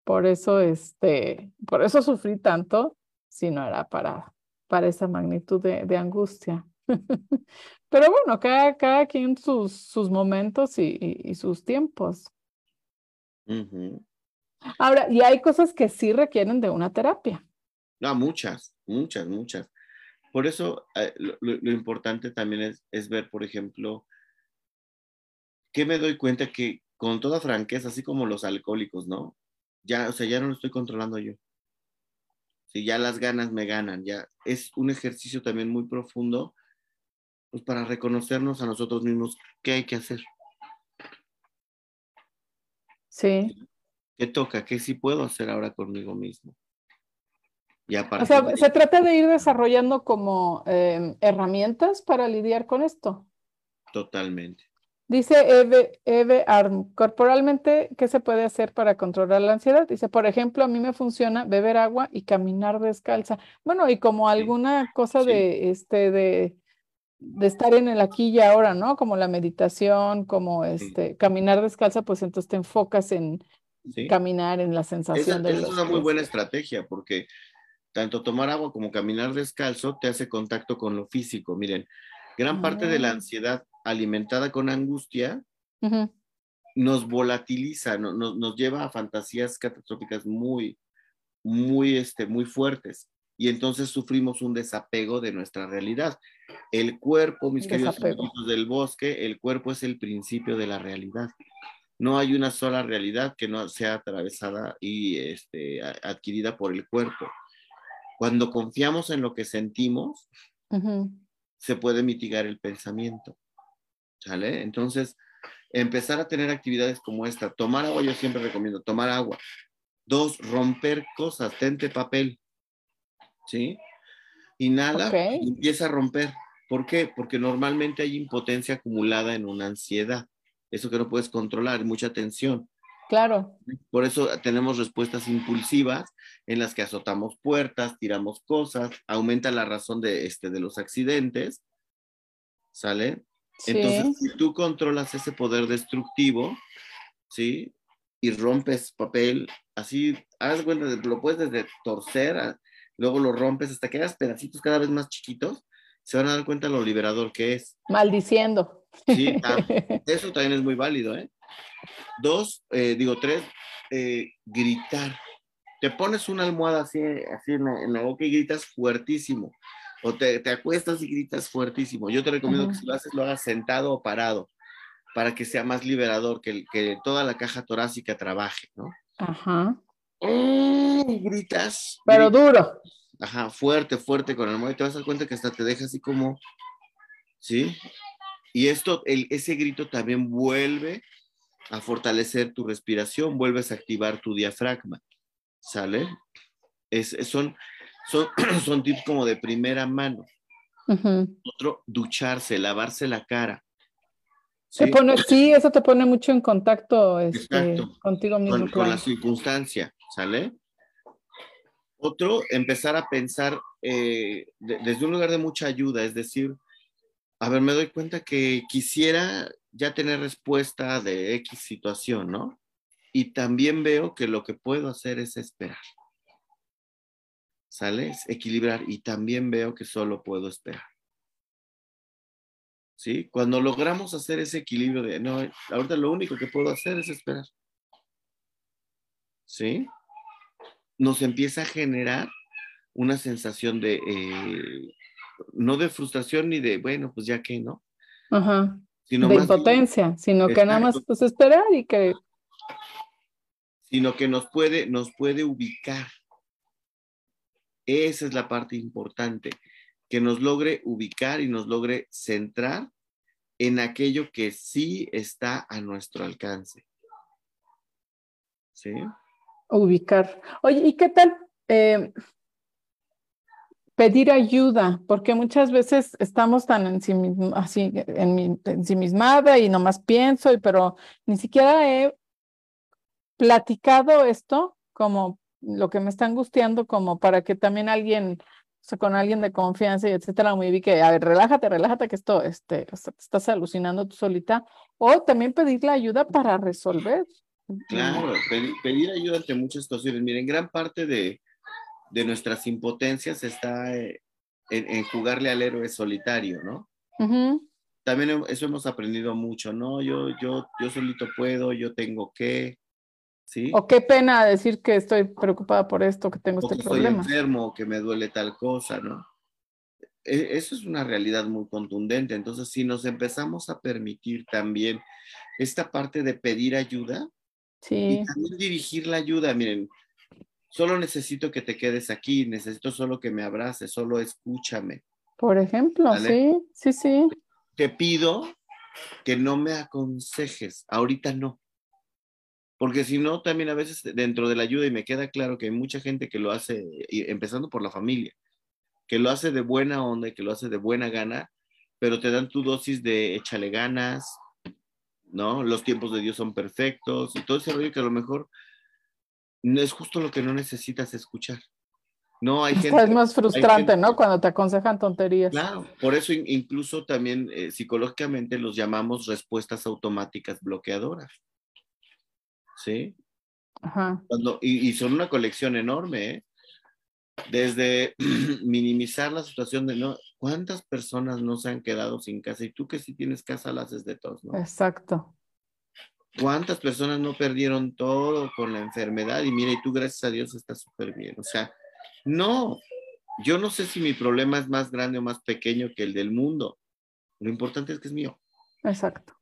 Speaker 1: por eso, este, por eso sufrí tanto, si no era para, para esa magnitud de, angustia. [laughs] Pero bueno, cada, cada quien sus, sus momentos y, sus tiempos. Ahora, y hay cosas que sí requieren de una terapia.
Speaker 2: No, muchas, muchas, muchas. Por eso eh, lo, importante también es, es, ver, por ejemplo, que me doy cuenta que con toda franqueza, así como los alcohólicos, ¿no? Ya, o sea, ya no lo estoy controlando yo. Si ya las ganas me ganan, ya es un ejercicio también muy profundo, pues para reconocernos a nosotros mismos qué hay que hacer.
Speaker 1: Sí.
Speaker 2: ¿Qué toca? ¿Qué sí puedo hacer ahora conmigo mismo?
Speaker 1: o sea, se trata de ir desarrollando como em, herramientas para lidiar con esto.
Speaker 2: Totalmente.
Speaker 1: Dice Eve, Eve Arm, corporalmente, ¿qué se puede hacer para controlar la ansiedad? Dice, por ejemplo, a mí me funciona beber agua y caminar descalza. Bueno, y como alguna cosa de, este, de, de estar en el aquí y ahora, ¿no? Como la meditación, como este, caminar descalza, pues entonces te enfocas en, caminar en la sensación
Speaker 2: de... es una muy buena estrategia porque tanto tomar agua como caminar descalzo te hace contacto con lo físico. Miren, gran parte de la ah. ansiedad alimentada con angustia nos volatiliza, nos lleva a fantasías catastróficas muy, muy, este, muy fuertes. Y entonces sufrimos un desapego de nuestra realidad. El cuerpo, mis queridos amigos del bosque, el cuerpo es el principio de la realidad no hay una sola realidad que no sea atravesada y este, adquirida por el cuerpo. Cuando confiamos en lo que sentimos, se puede mitigar el pensamiento. ¿Sale? Entonces, empezar a tener actividades como esta. Tomar agua, yo siempre recomiendo, tomar agua. Dos, romper cosas, tente papel. ¿Sí? Inhala y empieza a romper. ¿Por qué? Porque normalmente hay impotencia acumulada en una ansiedad eso que no puedes controlar, mucha tensión.
Speaker 1: Claro.
Speaker 2: Por eso tenemos respuestas impulsivas en las que azotamos puertas, tiramos cosas, aumenta la razón de, este, de los accidentes, ¿sale? Entonces, si tú controlas ese poder destructivo, ¿sí? y rompes papel, así, haz cuenta, lo puedes desde torcer, luego lo rompes hasta que hagas pedacitos cada vez más chiquitos, se van a dar cuenta lo liberador que es.
Speaker 1: Maldiciendo.
Speaker 2: Sí, ah, [laughs] eso también es muy válido, ¿eh? Dos, eh, digo, tres, eh, gritar. Te pones una almohada así, así en, la, boca y gritas fuertísimo. O te, te, acuestas y gritas fuertísimo. Yo te recomiendo que si lo haces, lo hagas sentado o parado para que sea más liberador, que, que toda la caja torácica trabaje, ¿no?
Speaker 1: Ajá.
Speaker 2: ¡Oh! gritas.
Speaker 1: Pero duro.
Speaker 2: Ajá, fuerte, fuerte con el y te vas a dar cuenta que hasta te deja así como, ¿sí? Y esto, el, ese grito también vuelve a fortalecer tu respiración, vuelves a activar tu diafragma, ¿sale? Es, son, son, [clears throat] son tips como de primera mano. Otro, ducharse, lavarse la cara.
Speaker 1: ¿sí? pone, sí, eso te pone mucho en contacto este, contigo mismo.
Speaker 2: Con, la circunstancia, ¿sale? Otro, empezar a pensar eh, desde un lugar de mucha ayuda, es decir, a ver, me doy cuenta que quisiera ya tener respuesta de X situación, ¿no? Y también veo que lo que puedo hacer es esperar. ¿Sale? equilibrar y también veo que solo puedo esperar. ¿Sí? Cuando logramos hacer ese equilibrio de, no, ahorita lo único que puedo hacer es esperar. ¿Sí? Nos empieza a generar una sensación de, eh, no de frustración ni de, bueno, pues ya que, ¿no?
Speaker 1: Ajá de impotencia, sino que nada más pues esperar y que...
Speaker 2: Sino que nos puede, nos puede ubicar. Esa es la parte importante, que nos logre ubicar y nos logre centrar en aquello que sí está a nuestro alcance. ¿Sí?
Speaker 1: Ubicar. Oye, ¿y qué tal? Eh, pedir ayuda, porque muchas veces estamos tan así, en mi, ensimismada y nomás pienso, y, pero ni siquiera he platicado esto como lo que me está angustiando, como para que también alguien, o sea, con alguien de confianza y etcétera, me vi que, a ver, relájate, relájate, que esto, este, estás alucinando tú solita, o también pedirle ayuda para resolver.
Speaker 2: Claro, pedir, pedir ayuda ante muchas situaciones. Miren, gran parte de, de nuestras impotencias está eh, en, jugarle al héroe solitario, ¿no? También eso hemos aprendido mucho, ¿no? Yo, yo, yo solito puedo, yo tengo que, ¿sí?
Speaker 1: O qué pena decir que estoy preocupada por esto, que tengo este problema.
Speaker 2: Estoy enfermo, que me duele tal cosa, ¿no? E, eso es una realidad muy contundente. Entonces, si nos empezamos a permitir también esta parte de pedir ayuda
Speaker 1: sí.
Speaker 2: y también dirigir la ayuda, miren, Solo necesito que te quedes aquí, necesito solo que me abraces, solo escúchame.
Speaker 1: Por ejemplo, sí, sí, sí.
Speaker 2: Te pido que no me aconsejes, ahorita no. Porque si no, también a veces dentro de la ayuda, y me queda claro que hay mucha gente que lo hace, empezando por la familia, que lo hace de buena onda y que lo hace de buena gana, pero te dan tu dosis de échale ganas, ¿no? Los tiempos de Dios son perfectos y todo ese rollo que a lo mejor no es justo lo que no necesitas escuchar. No, hay gente,
Speaker 1: es más frustrante, ¿no? Cuando te aconsejan tonterías.
Speaker 2: Claro, por eso incluso también eh, psicológicamente los llamamos respuestas automáticas bloqueadoras. ¿Sí?
Speaker 1: Ajá.
Speaker 2: Cuando, y, son una colección enorme, ¿eh? Desde [clears throat] minimizar la situación de no, ¿cuántas personas no se han quedado sin casa? Y tú que si tienes casa la haces de todos, ¿no?
Speaker 1: Exacto.
Speaker 2: ¿Cuántas personas no perdieron todo con la enfermedad? Y mira, y tú gracias a Dios estás súper bien. O sea, no, yo no sé si mi problema es más grande o más pequeño que el del mundo. Lo importante es que es mío.
Speaker 1: Exacto.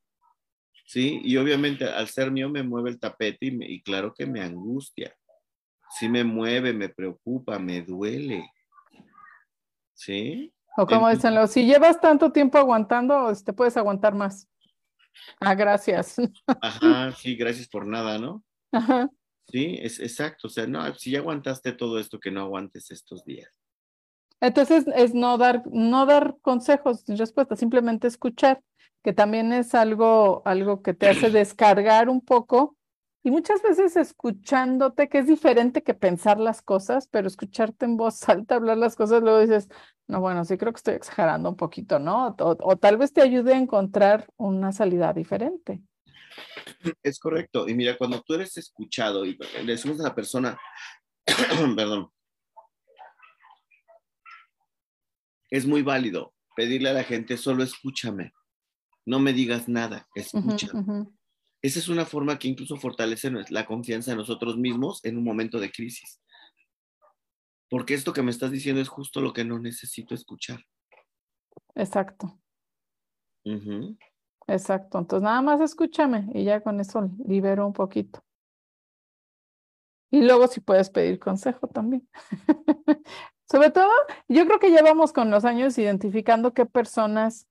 Speaker 2: Sí, y obviamente al ser mío me mueve el tapete y, y claro que me angustia. Sí me mueve, me preocupa, me duele. ¿Sí?
Speaker 1: O como dicen los, si llevas tanto tiempo aguantando, te este, puedes aguantar más. Ah, gracias.
Speaker 2: Ajá, [laughs] sí, gracias por nada, ¿no?
Speaker 1: Ajá.
Speaker 2: Sí, es exacto. O sea, no, si ya aguantaste todo esto, que no aguantes estos días.
Speaker 1: Entonces es no dar, no dar consejos sin respuesta, simplemente escuchar, que también es algo, algo que te hace [clears throat] descargar un poco. Y muchas veces escuchándote, que es diferente que pensar las cosas, pero escucharte en voz [laughs] alta, hablar las cosas, luego dices, no, bueno, sí creo que estoy exagerando un poquito, ¿no? O, tal vez te ayude a encontrar una salida diferente.
Speaker 2: Es correcto. Y mira, cuando tú eres escuchado y le decimos a la persona, [clears throat] perdón, es muy válido pedirle a la gente, solo escúchame, no me digas nada, escúchame. Esa es una forma que incluso fortalece la confianza en nosotros mismos en un momento de crisis. Porque esto que me estás diciendo es justo lo que no necesito escuchar.
Speaker 1: Exacto. Exacto. Entonces nada más escúchame y ya con eso libero un poquito. Y luego si puedes pedir consejo también. [laughs] Sobre todo, yo creo que llevamos con los años identificando qué personas,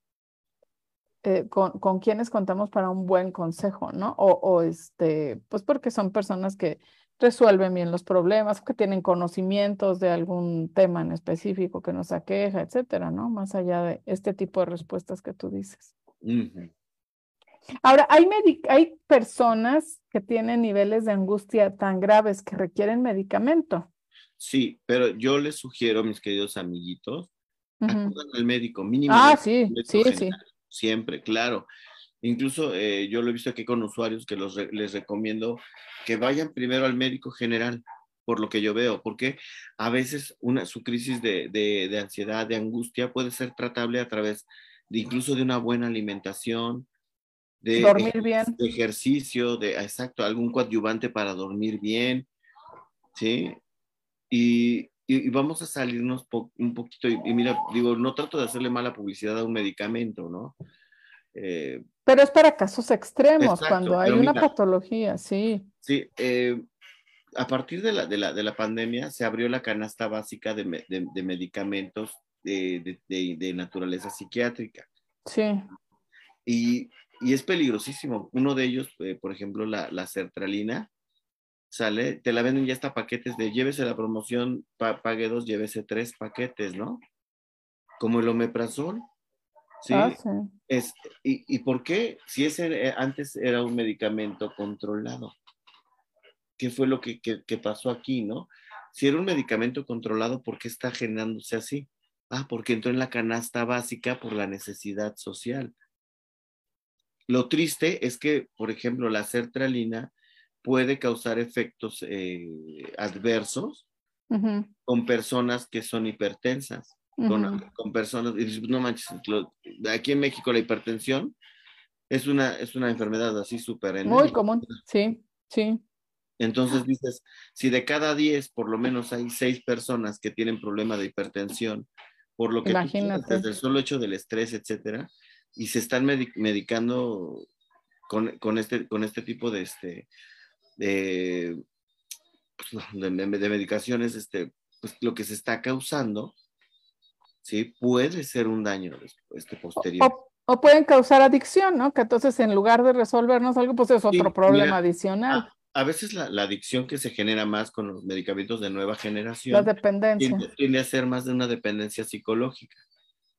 Speaker 1: eh, con, con quienes contamos para un buen consejo, ¿no? O, o, este, pues porque son personas que resuelven bien los problemas, que tienen conocimientos de algún tema en específico que nos aqueja, etcétera, ¿no? Más allá de este tipo de respuestas que tú dices. Ahora, hay, hay personas que tienen niveles de angustia tan graves que requieren medicamento.
Speaker 2: Sí, pero yo les sugiero, mis queridos amiguitos, acudan al médico mínimo.
Speaker 1: Ah, sí, sí, sí.
Speaker 2: Siempre, claro. Incluso eh, yo lo he visto aquí con usuarios que los les recomiendo que vayan primero al médico general, por lo que yo veo, porque a veces una, su crisis de, de, ansiedad, de angustia puede ser tratable a través de incluso de una buena alimentación, de,
Speaker 1: dormir bien.
Speaker 2: de ejercicio, de exacto, algún coadyuvante para dormir bien, ¿sí? Y, y, vamos a salirnos un poquito, y, mira, digo, no trato de hacerle mala publicidad a un medicamento, ¿no?
Speaker 1: Eh, pero es para casos extremos, cuando hay una patología, sí.
Speaker 2: Sí, eh, a partir de la, de, la, de la, pandemia se abrió la canasta básica de, de, medicamentos de, naturaleza psiquiátrica.
Speaker 1: Sí.
Speaker 2: Y, y, es peligrosísimo. Uno de ellos, eh, por ejemplo, la, la sertralina, sale, te la venden ya hasta paquetes de llévese la promoción, pague dos, llévese tres paquetes, ¿no? Como el omeprazol. ¿sí? Ah, es, y, ¿Y por qué? Si ese eh, antes era un medicamento controlado. ¿Qué fue lo que, que, que pasó aquí, no? Si era un medicamento controlado, ¿por qué está generándose así? Ah, porque entró en la canasta básica por la necesidad social. Lo triste es que, por ejemplo, la sertralina puede causar efectos eh, adversos con personas que son hipertensas, con, personas, no manches, aquí en México la hipertensión es una, es una enfermedad así súper
Speaker 1: Muy común, sí, sí.
Speaker 2: Entonces dices, si de cada 10 por lo menos hay 6 personas que tienen problema de hipertensión, por lo que
Speaker 1: Imagínate.
Speaker 2: desde el solo hecho del estrés, etcétera, y se están medicando con, con, este, con este tipo de, este, de, pues, de, medicaciones, este, pues lo que se está causando, ¿sí? Puede ser un daño este, posterior.
Speaker 1: O, pueden causar adicción, ¿no? Que entonces en lugar de resolvernos algo, pues es otro problema adicional.
Speaker 2: A, veces la, adicción que se genera más con los medicamentos de nueva generación.
Speaker 1: La dependencia.
Speaker 2: tiende a ser más de una dependencia psicológica,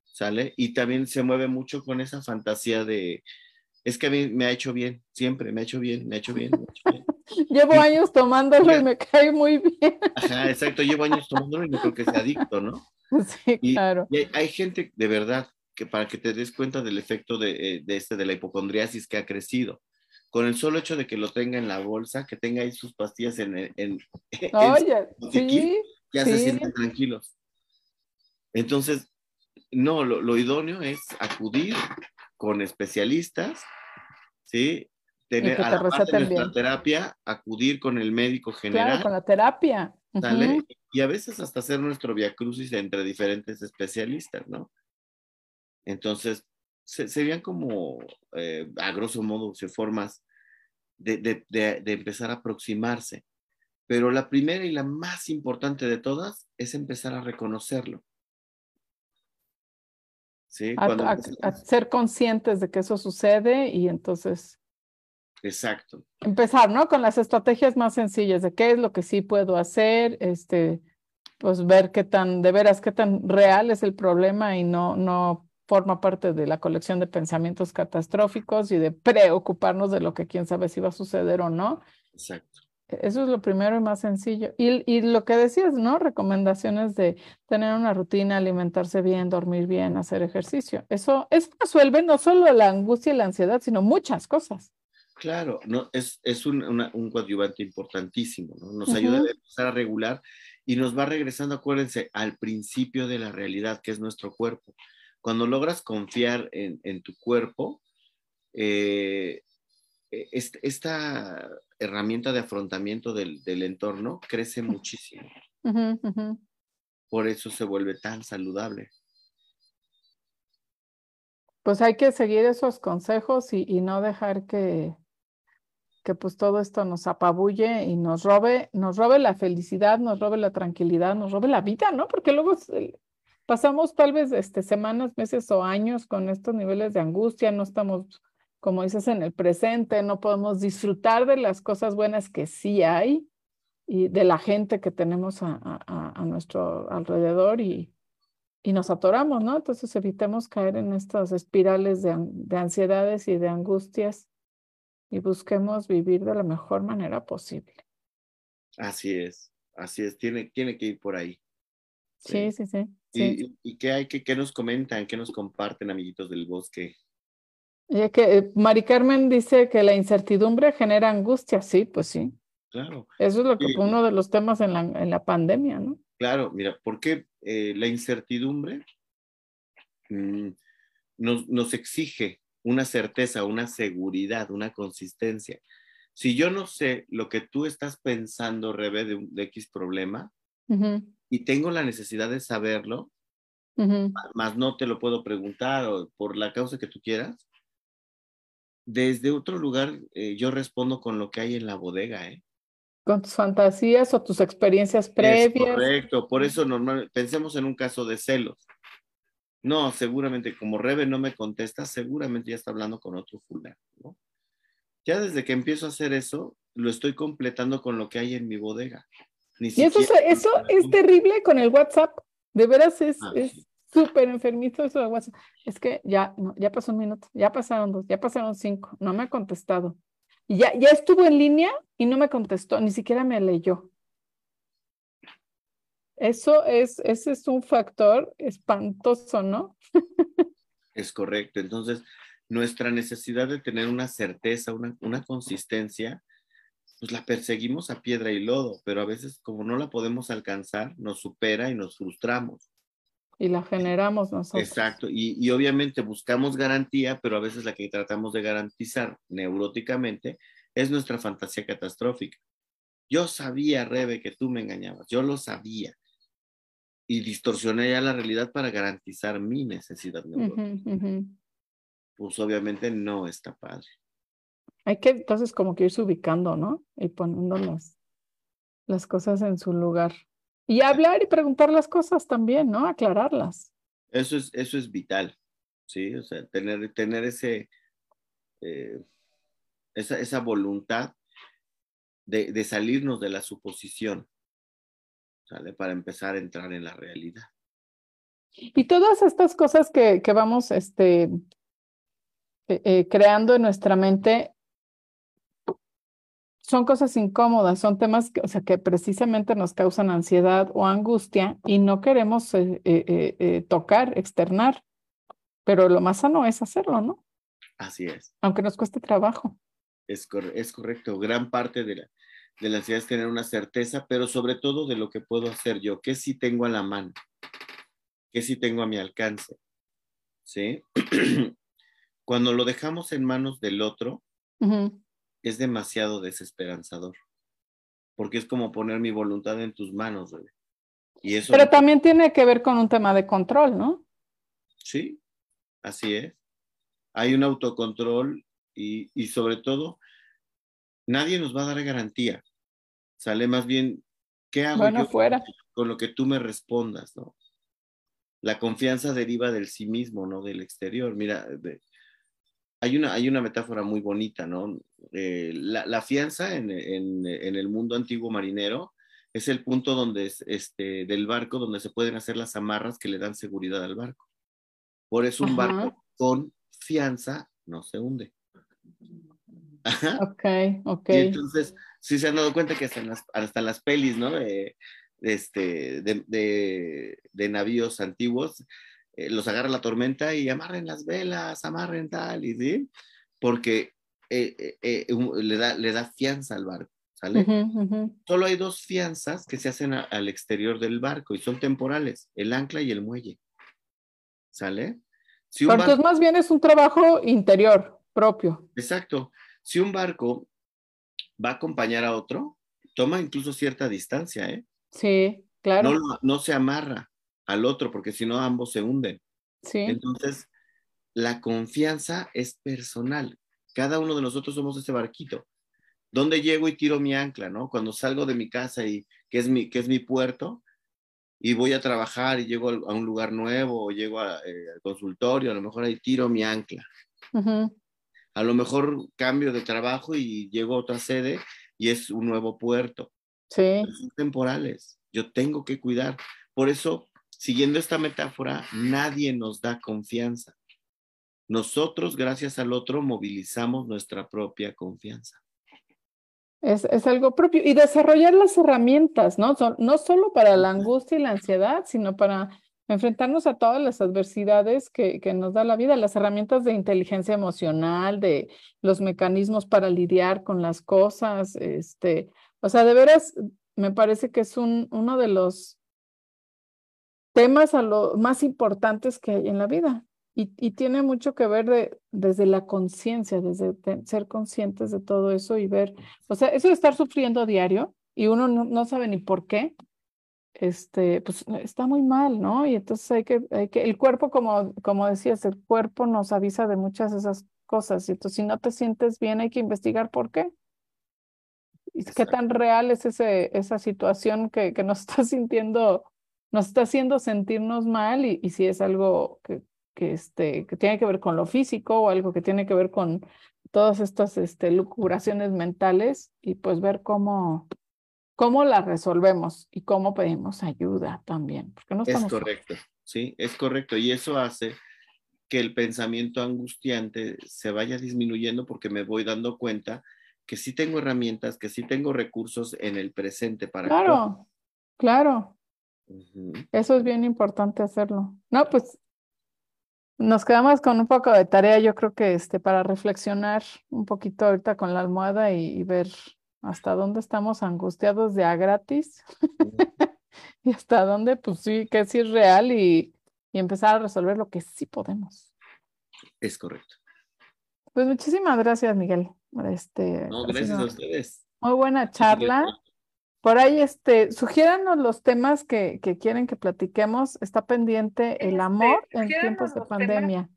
Speaker 2: ¿sale? Y también se mueve mucho con esa fantasía de, es que a mí me ha hecho bien, siempre me ha hecho bien, me ha hecho bien. [laughs]
Speaker 1: Llevo años tomándolo y me cae muy bien.
Speaker 2: Ajá, exacto, llevo años tomándolo y no creo que sea adicto, ¿no? [laughs]
Speaker 1: Sí, claro.
Speaker 2: Y hay, gente de verdad que para que te des cuenta del efecto de, eh, de, este, de la hipocondriasis que ha crecido, con el solo hecho de que lo tenga en la bolsa, que tenga ahí sus pastillas en, en, [laughs]
Speaker 1: Oye, sí,
Speaker 2: ya se sienten tranquilos. Entonces, no, lo, lo idóneo es acudir con especialistas, ¿sí? Tener a la terapia, acudir con el médico general. Claro,
Speaker 1: con la terapia.
Speaker 2: Y a veces hasta hacer nuestro viacrucis entre diferentes especialistas, ¿no? Entonces, serían como, eh, a grosso modo, formas de, de, de empezar a aproximarse. Pero la primera y la más importante de todas es empezar a reconocerlo.
Speaker 1: A, ser conscientes de que eso sucede y entonces...
Speaker 2: Exacto.
Speaker 1: Empezar, ¿no? Con las estrategias más sencillas de qué es lo que sí puedo hacer, este, pues ver qué tan, de veras, qué tan real es el problema y no, no forma parte de la colección de pensamientos catastróficos y de preocuparnos de lo que quién sabe si va a suceder o no.
Speaker 2: Exacto.
Speaker 1: Eso es lo primero y más sencillo. Y, y, lo que decías, ¿no? Recomendaciones de tener una rutina, alimentarse bien, dormir bien, hacer ejercicio. Eso, eso resuelve no solo la angustia y la ansiedad, sino muchas cosas.
Speaker 2: Claro, no, es, es un, un, coadyuvante importantísimo, ¿no? Nos ayuda a empezar a regular y nos va regresando, acuérdense, al principio de la realidad, que es nuestro cuerpo. Cuando logras confiar en, en tu cuerpo, eh, e, esta herramienta de afrontamiento del, del entorno crece muchísimo. Por eso se vuelve tan saludable.
Speaker 1: Pues hay que seguir esos consejos y, y no dejar que, que pues todo esto nos apabulle y nos robe, nos robe la felicidad, nos robe la tranquilidad, nos robe la vida, ¿no? Porque luego pasamos tal vez este, semanas, meses o años con estos niveles de angustia, no estamos, como dices, en el presente, no podemos disfrutar de las cosas buenas que sí hay y de la gente que tenemos a, a, nuestro alrededor y, y nos atoramos, ¿no? Entonces evitemos caer en estas espirales de, de ansiedades y de angustias y busquemos vivir de la mejor manera posible.
Speaker 2: Así es, así es, tiene, tiene que ir por ahí.
Speaker 1: Sí, sí, sí.
Speaker 2: ¿Y, y, qué hay, qué, nos comentan, qué nos comparten, amiguitos del bosque?
Speaker 1: Ya que eh, Mari Carmen dice que la incertidumbre genera angustia, sí, pues sí.
Speaker 2: Claro.
Speaker 1: Eso es lo que fue uno de los temas en la, en la pandemia, ¿no?
Speaker 2: Claro, mira, porque eh, la incertidumbre mm, nos, nos exige una certeza, una seguridad, una consistencia. Si yo no sé lo que tú estás pensando, Rebe, de, de X problema, y tengo la necesidad de saberlo, más no te lo puedo preguntar o por la causa que tú quieras, desde otro lugar eh, yo respondo con lo que hay en la bodega, ¿eh?
Speaker 1: Con tus fantasías o tus experiencias previas.
Speaker 2: correcto, por eso normal, pensemos en un caso de celos. No, seguramente como Rebe no me contesta, seguramente ya está hablando con otro fulano, ¿no? Ya desde que empiezo a hacer eso, lo estoy completando con lo que hay en mi bodega.
Speaker 1: y eso, eso es terrible con el WhatsApp. De veras es ah, súper enfermizo eso de WhatsApp. Es que ya, ya pasó un minuto, ya pasaron dos, ya pasaron cinco, no me ha contestado. Y ya, ya estuvo en línea y no me contestó, ni siquiera me leyó. Eso es, ese es un factor espantoso, ¿no?
Speaker 2: es correcto. Entonces, nuestra necesidad de tener una certeza, una, una consistencia, pues la perseguimos a piedra y lodo, pero a veces como no la podemos alcanzar, nos supera y nos frustramos.
Speaker 1: Y la generamos nosotros.
Speaker 2: Exacto, y, y, obviamente buscamos garantía, pero a veces la que tratamos de garantizar neuróticamente es nuestra fantasía catastrófica. Yo sabía, Rebe, que tú me engañabas, yo lo sabía y distorsioné ya la realidad para garantizar mi necesidad Pues obviamente no está padre.
Speaker 1: Hay que entonces como que irse ubicando, ¿no? Y poniendo las, las cosas en su lugar. Y hablar y preguntar las cosas también, ¿no? Aclararlas.
Speaker 2: Eso es, eso es vital, ¿sí? O sea, tener, tener ese, eh, esa, esa voluntad de, de salirnos de la suposición. ¿Sale? Para empezar a entrar en la realidad.
Speaker 1: Y todas estas cosas que, que vamos este, eh, eh, creando en nuestra mente son cosas incómodas, son temas que, o sea, que precisamente nos causan ansiedad o angustia y no queremos eh, tocar, externar, pero lo más sano es hacerlo, ¿no?
Speaker 2: Así es.
Speaker 1: Aunque nos cueste trabajo.
Speaker 2: Es, es correcto. Gran parte de la, de la ansiedad es tener una certeza, pero sobre todo de lo que puedo hacer yo, qué sí tengo a la mano, qué sí tengo a mi alcance. ¿Sí? [clears throat] Cuando lo dejamos en manos del otro, es demasiado desesperanzador, porque es como poner mi voluntad en tus manos. Y eso
Speaker 1: pero también tiene que ver con un tema de control, ¿no?
Speaker 2: Sí, así es. Hay un autocontrol y, y sobre todo nadie nos va a dar garantía. Sale más bien, ¿qué hago yo con lo que tú me respondas, no? La confianza deriva del sí mismo, no del exterior. Mira, hay, una, hay una metáfora muy bonita, ¿no? Eh, la, fianza en, el mundo antiguo marinero es el punto donde este, del barco donde se pueden hacer las amarras que le dan seguridad al barco. Por eso un barco con fianza no se hunde.
Speaker 1: Ok, ok.
Speaker 2: Y entonces, sí se han dado cuenta que hasta en las, hasta las pelis, ¿no? De, este, de, de, navíos antiguos, eh, los agarra la tormenta y amarren las velas, amarren tal, y sí, porque eh, eh, le, da, le da fianza al barco, ¿sale? Solo hay dos fianzas que se hacen al exterior del barco y son temporales, el ancla y el muelle, ¿sale?
Speaker 1: Si entonces más bien es un trabajo interior propio.
Speaker 2: Exacto. Si un barco va a acompañar a otro, toma incluso cierta distancia, ¿eh?
Speaker 1: Sí, claro.
Speaker 2: No, no se amarra al otro porque si no ambos se hunden.
Speaker 1: Sí.
Speaker 2: Entonces, la confianza es personal. Cada uno de nosotros somos ese barquito. ¿Dónde llego y tiro mi ancla, no? Cuando salgo de mi casa y que es mi, que es mi puerto y voy a trabajar y llego a un lugar nuevo o llego eh, al consultorio, a lo mejor ahí tiro mi ancla. A lo mejor cambio de trabajo y llego a otra sede y es un nuevo puerto.
Speaker 1: Sí.
Speaker 2: Son temporales. Yo tengo que cuidar. Por eso, siguiendo esta metáfora, nadie nos da confianza. Nosotros, gracias al otro, movilizamos nuestra propia confianza.
Speaker 1: Es, es, algo propio. Y desarrollar las herramientas, ¿no? Son, no solo para la angustia y la ansiedad, sino para enfrentarnos a todas las adversidades que, que, nos da la vida, las herramientas de inteligencia emocional, de los mecanismos para lidiar con las cosas. Este, o sea, de veras, me parece que es un, uno de los temas a lo más importantes que hay en la vida. Y, y tiene mucho que ver de, desde la conciencia, desde ser conscientes de todo eso y ver, o sea, eso de estar sufriendo diario y uno no, no sabe ni por qué, este, pues está muy mal, ¿no? Y entonces hay que, hay que, el cuerpo, como, como decías, el cuerpo nos avisa de muchas de esas cosas. Y entonces, si no te sientes bien, hay que investigar por qué. Y qué tan real es ese, esa situación que, que nos [laughs] está sintiendo, nos está haciendo sentirnos mal y, y si es algo que, que, este, que tiene que ver con lo físico o algo que tiene que ver con todas estas este, lucubraciones mentales y pues ver cómo, cómo las resolvemos y cómo pedimos ayuda también. Porque no estamos...
Speaker 2: Es correcto, sí, es correcto. Y eso hace que el pensamiento angustiante se vaya disminuyendo porque me voy dando cuenta que sí tengo herramientas, que sí tengo recursos en el presente para...
Speaker 1: Claro, claro. Eso es bien importante hacerlo. No, pues nos quedamos con un poco de tarea, yo creo que este, para reflexionar un poquito ahorita con la almohada y, ver hasta dónde estamos angustiados de a gratis [laughs] y hasta dónde, pues sí, que sí es real y, y empezar a resolver lo que sí podemos.
Speaker 2: Es correcto.
Speaker 1: Pues muchísimas gracias, Miguel. Este,
Speaker 2: no, gracias a ustedes.
Speaker 1: Muy buena charla. Por ahí, este, sugiéranos los temas que, que quieren que platiquemos. Está pendiente el este, amor en tiempos de pandemia,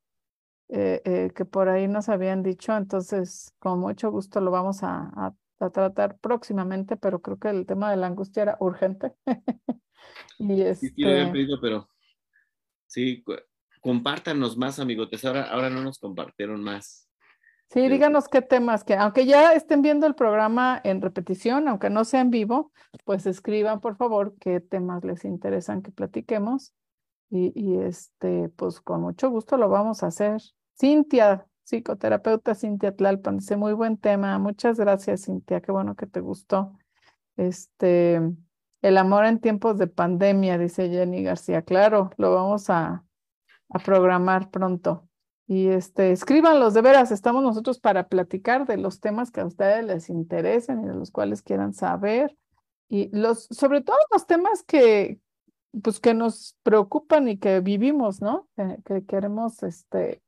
Speaker 1: eh, eh, que por ahí nos habían dicho. Entonces, con mucho gusto lo vamos a, a, tratar próximamente, pero creo que el tema de la angustia era urgente. [laughs] y este...
Speaker 2: Sí, lo habían pedido, pero sí, compártanos más, amigotes. Ahora, ahora no nos compartieron más.
Speaker 1: Sí, díganos qué temas, que aunque ya estén viendo el programa en repetición, aunque no sea en vivo, pues escriban por favor qué temas les interesan que platiquemos. Y, y este, pues con mucho gusto lo vamos a hacer. Cintia, psicoterapeuta Cintia Tlalpan, dice muy buen tema. Muchas gracias, Cintia. Qué bueno que te gustó. Este, el amor en tiempos de pandemia, dice Jenny García. Claro, lo vamos a, a programar pronto. Y este, escríbanlos, de veras, estamos nosotros para platicar de los temas que a ustedes les interesen y de los cuales quieran saber. Y los, sobre todo los temas que, pues, que nos preocupan y que vivimos, ¿no? Que, queremos, este,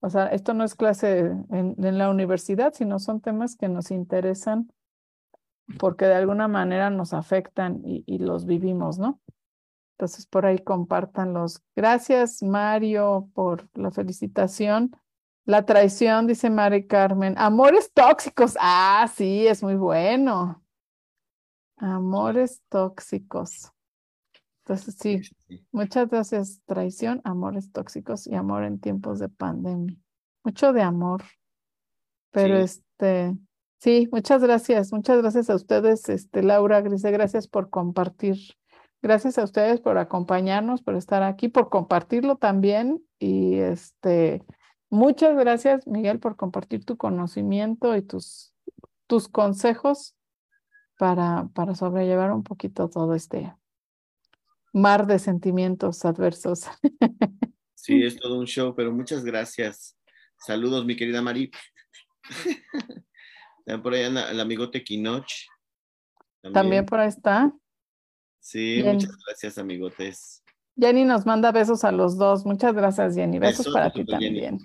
Speaker 1: o sea, esto no es clase en, la universidad, sino son temas que nos interesan porque de alguna manera nos afectan y, y los vivimos, ¿no? Entonces, por ahí compártanlos. Gracias, Mario, por la felicitación. La traición, dice Mari Carmen. Amores tóxicos. Ah, sí, es muy bueno. Amores tóxicos. Entonces, sí, muchas gracias. Traición, amores tóxicos y amor en tiempos de pandemia. Mucho de amor. Pero este, sí, muchas gracias. Muchas gracias a ustedes, este, Laura, Grise, gracias por compartir Gracias a ustedes por acompañarnos, por estar aquí, por compartirlo también. Y este, muchas gracias, Miguel, por compartir tu conocimiento y tus, tus consejos para, para sobrellevar un poquito todo este mar de sentimientos adversos.
Speaker 2: Sí, es todo un show, pero muchas gracias. Saludos, mi querida Mari. [laughs] También por ahí el amigo Tequinoch.
Speaker 1: También. por ahí está.
Speaker 2: Sí, muchas gracias, amigotes.
Speaker 1: Jenny nos manda besos a los dos. Muchas gracias, Jenny. Besos, para ti también.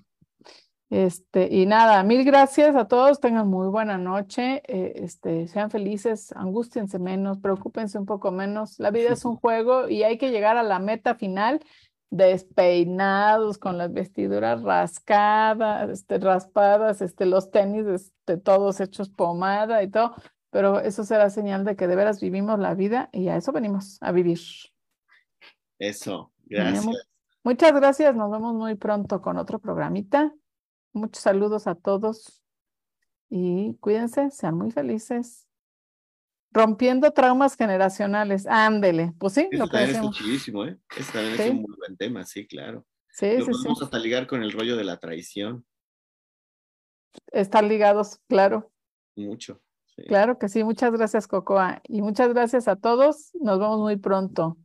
Speaker 1: Este, y nada, mil gracias a todos, tengan muy buena noche, eh, este, sean felices, angustiense menos, preocúpense un poco menos. La vida es un [laughs] juego y hay que llegar a la meta final despeinados, con las vestiduras rascadas, este, raspadas, este, los tenis este, todos hechos pomada y todo, pero eso será señal de que de veras vivimos la vida y a eso venimos, a vivir.
Speaker 2: Eso, gracias.
Speaker 1: Muchas gracias, nos vemos muy pronto con otro programita. Muchos saludos a todos y cuídense, sean muy felices. Rompiendo traumas generacionales. Ándele, pues sí,
Speaker 2: lo que también es muchísimo, ¿eh? Eso también es un muy buen tema, sí, claro.
Speaker 1: Sí, lo sí,
Speaker 2: podemos hasta ligar con el rollo de la traición.
Speaker 1: Están ligados, claro.
Speaker 2: Mucho.
Speaker 1: Claro que sí. Muchas gracias, Cocoa. Y muchas gracias a todos. Nos vemos muy pronto.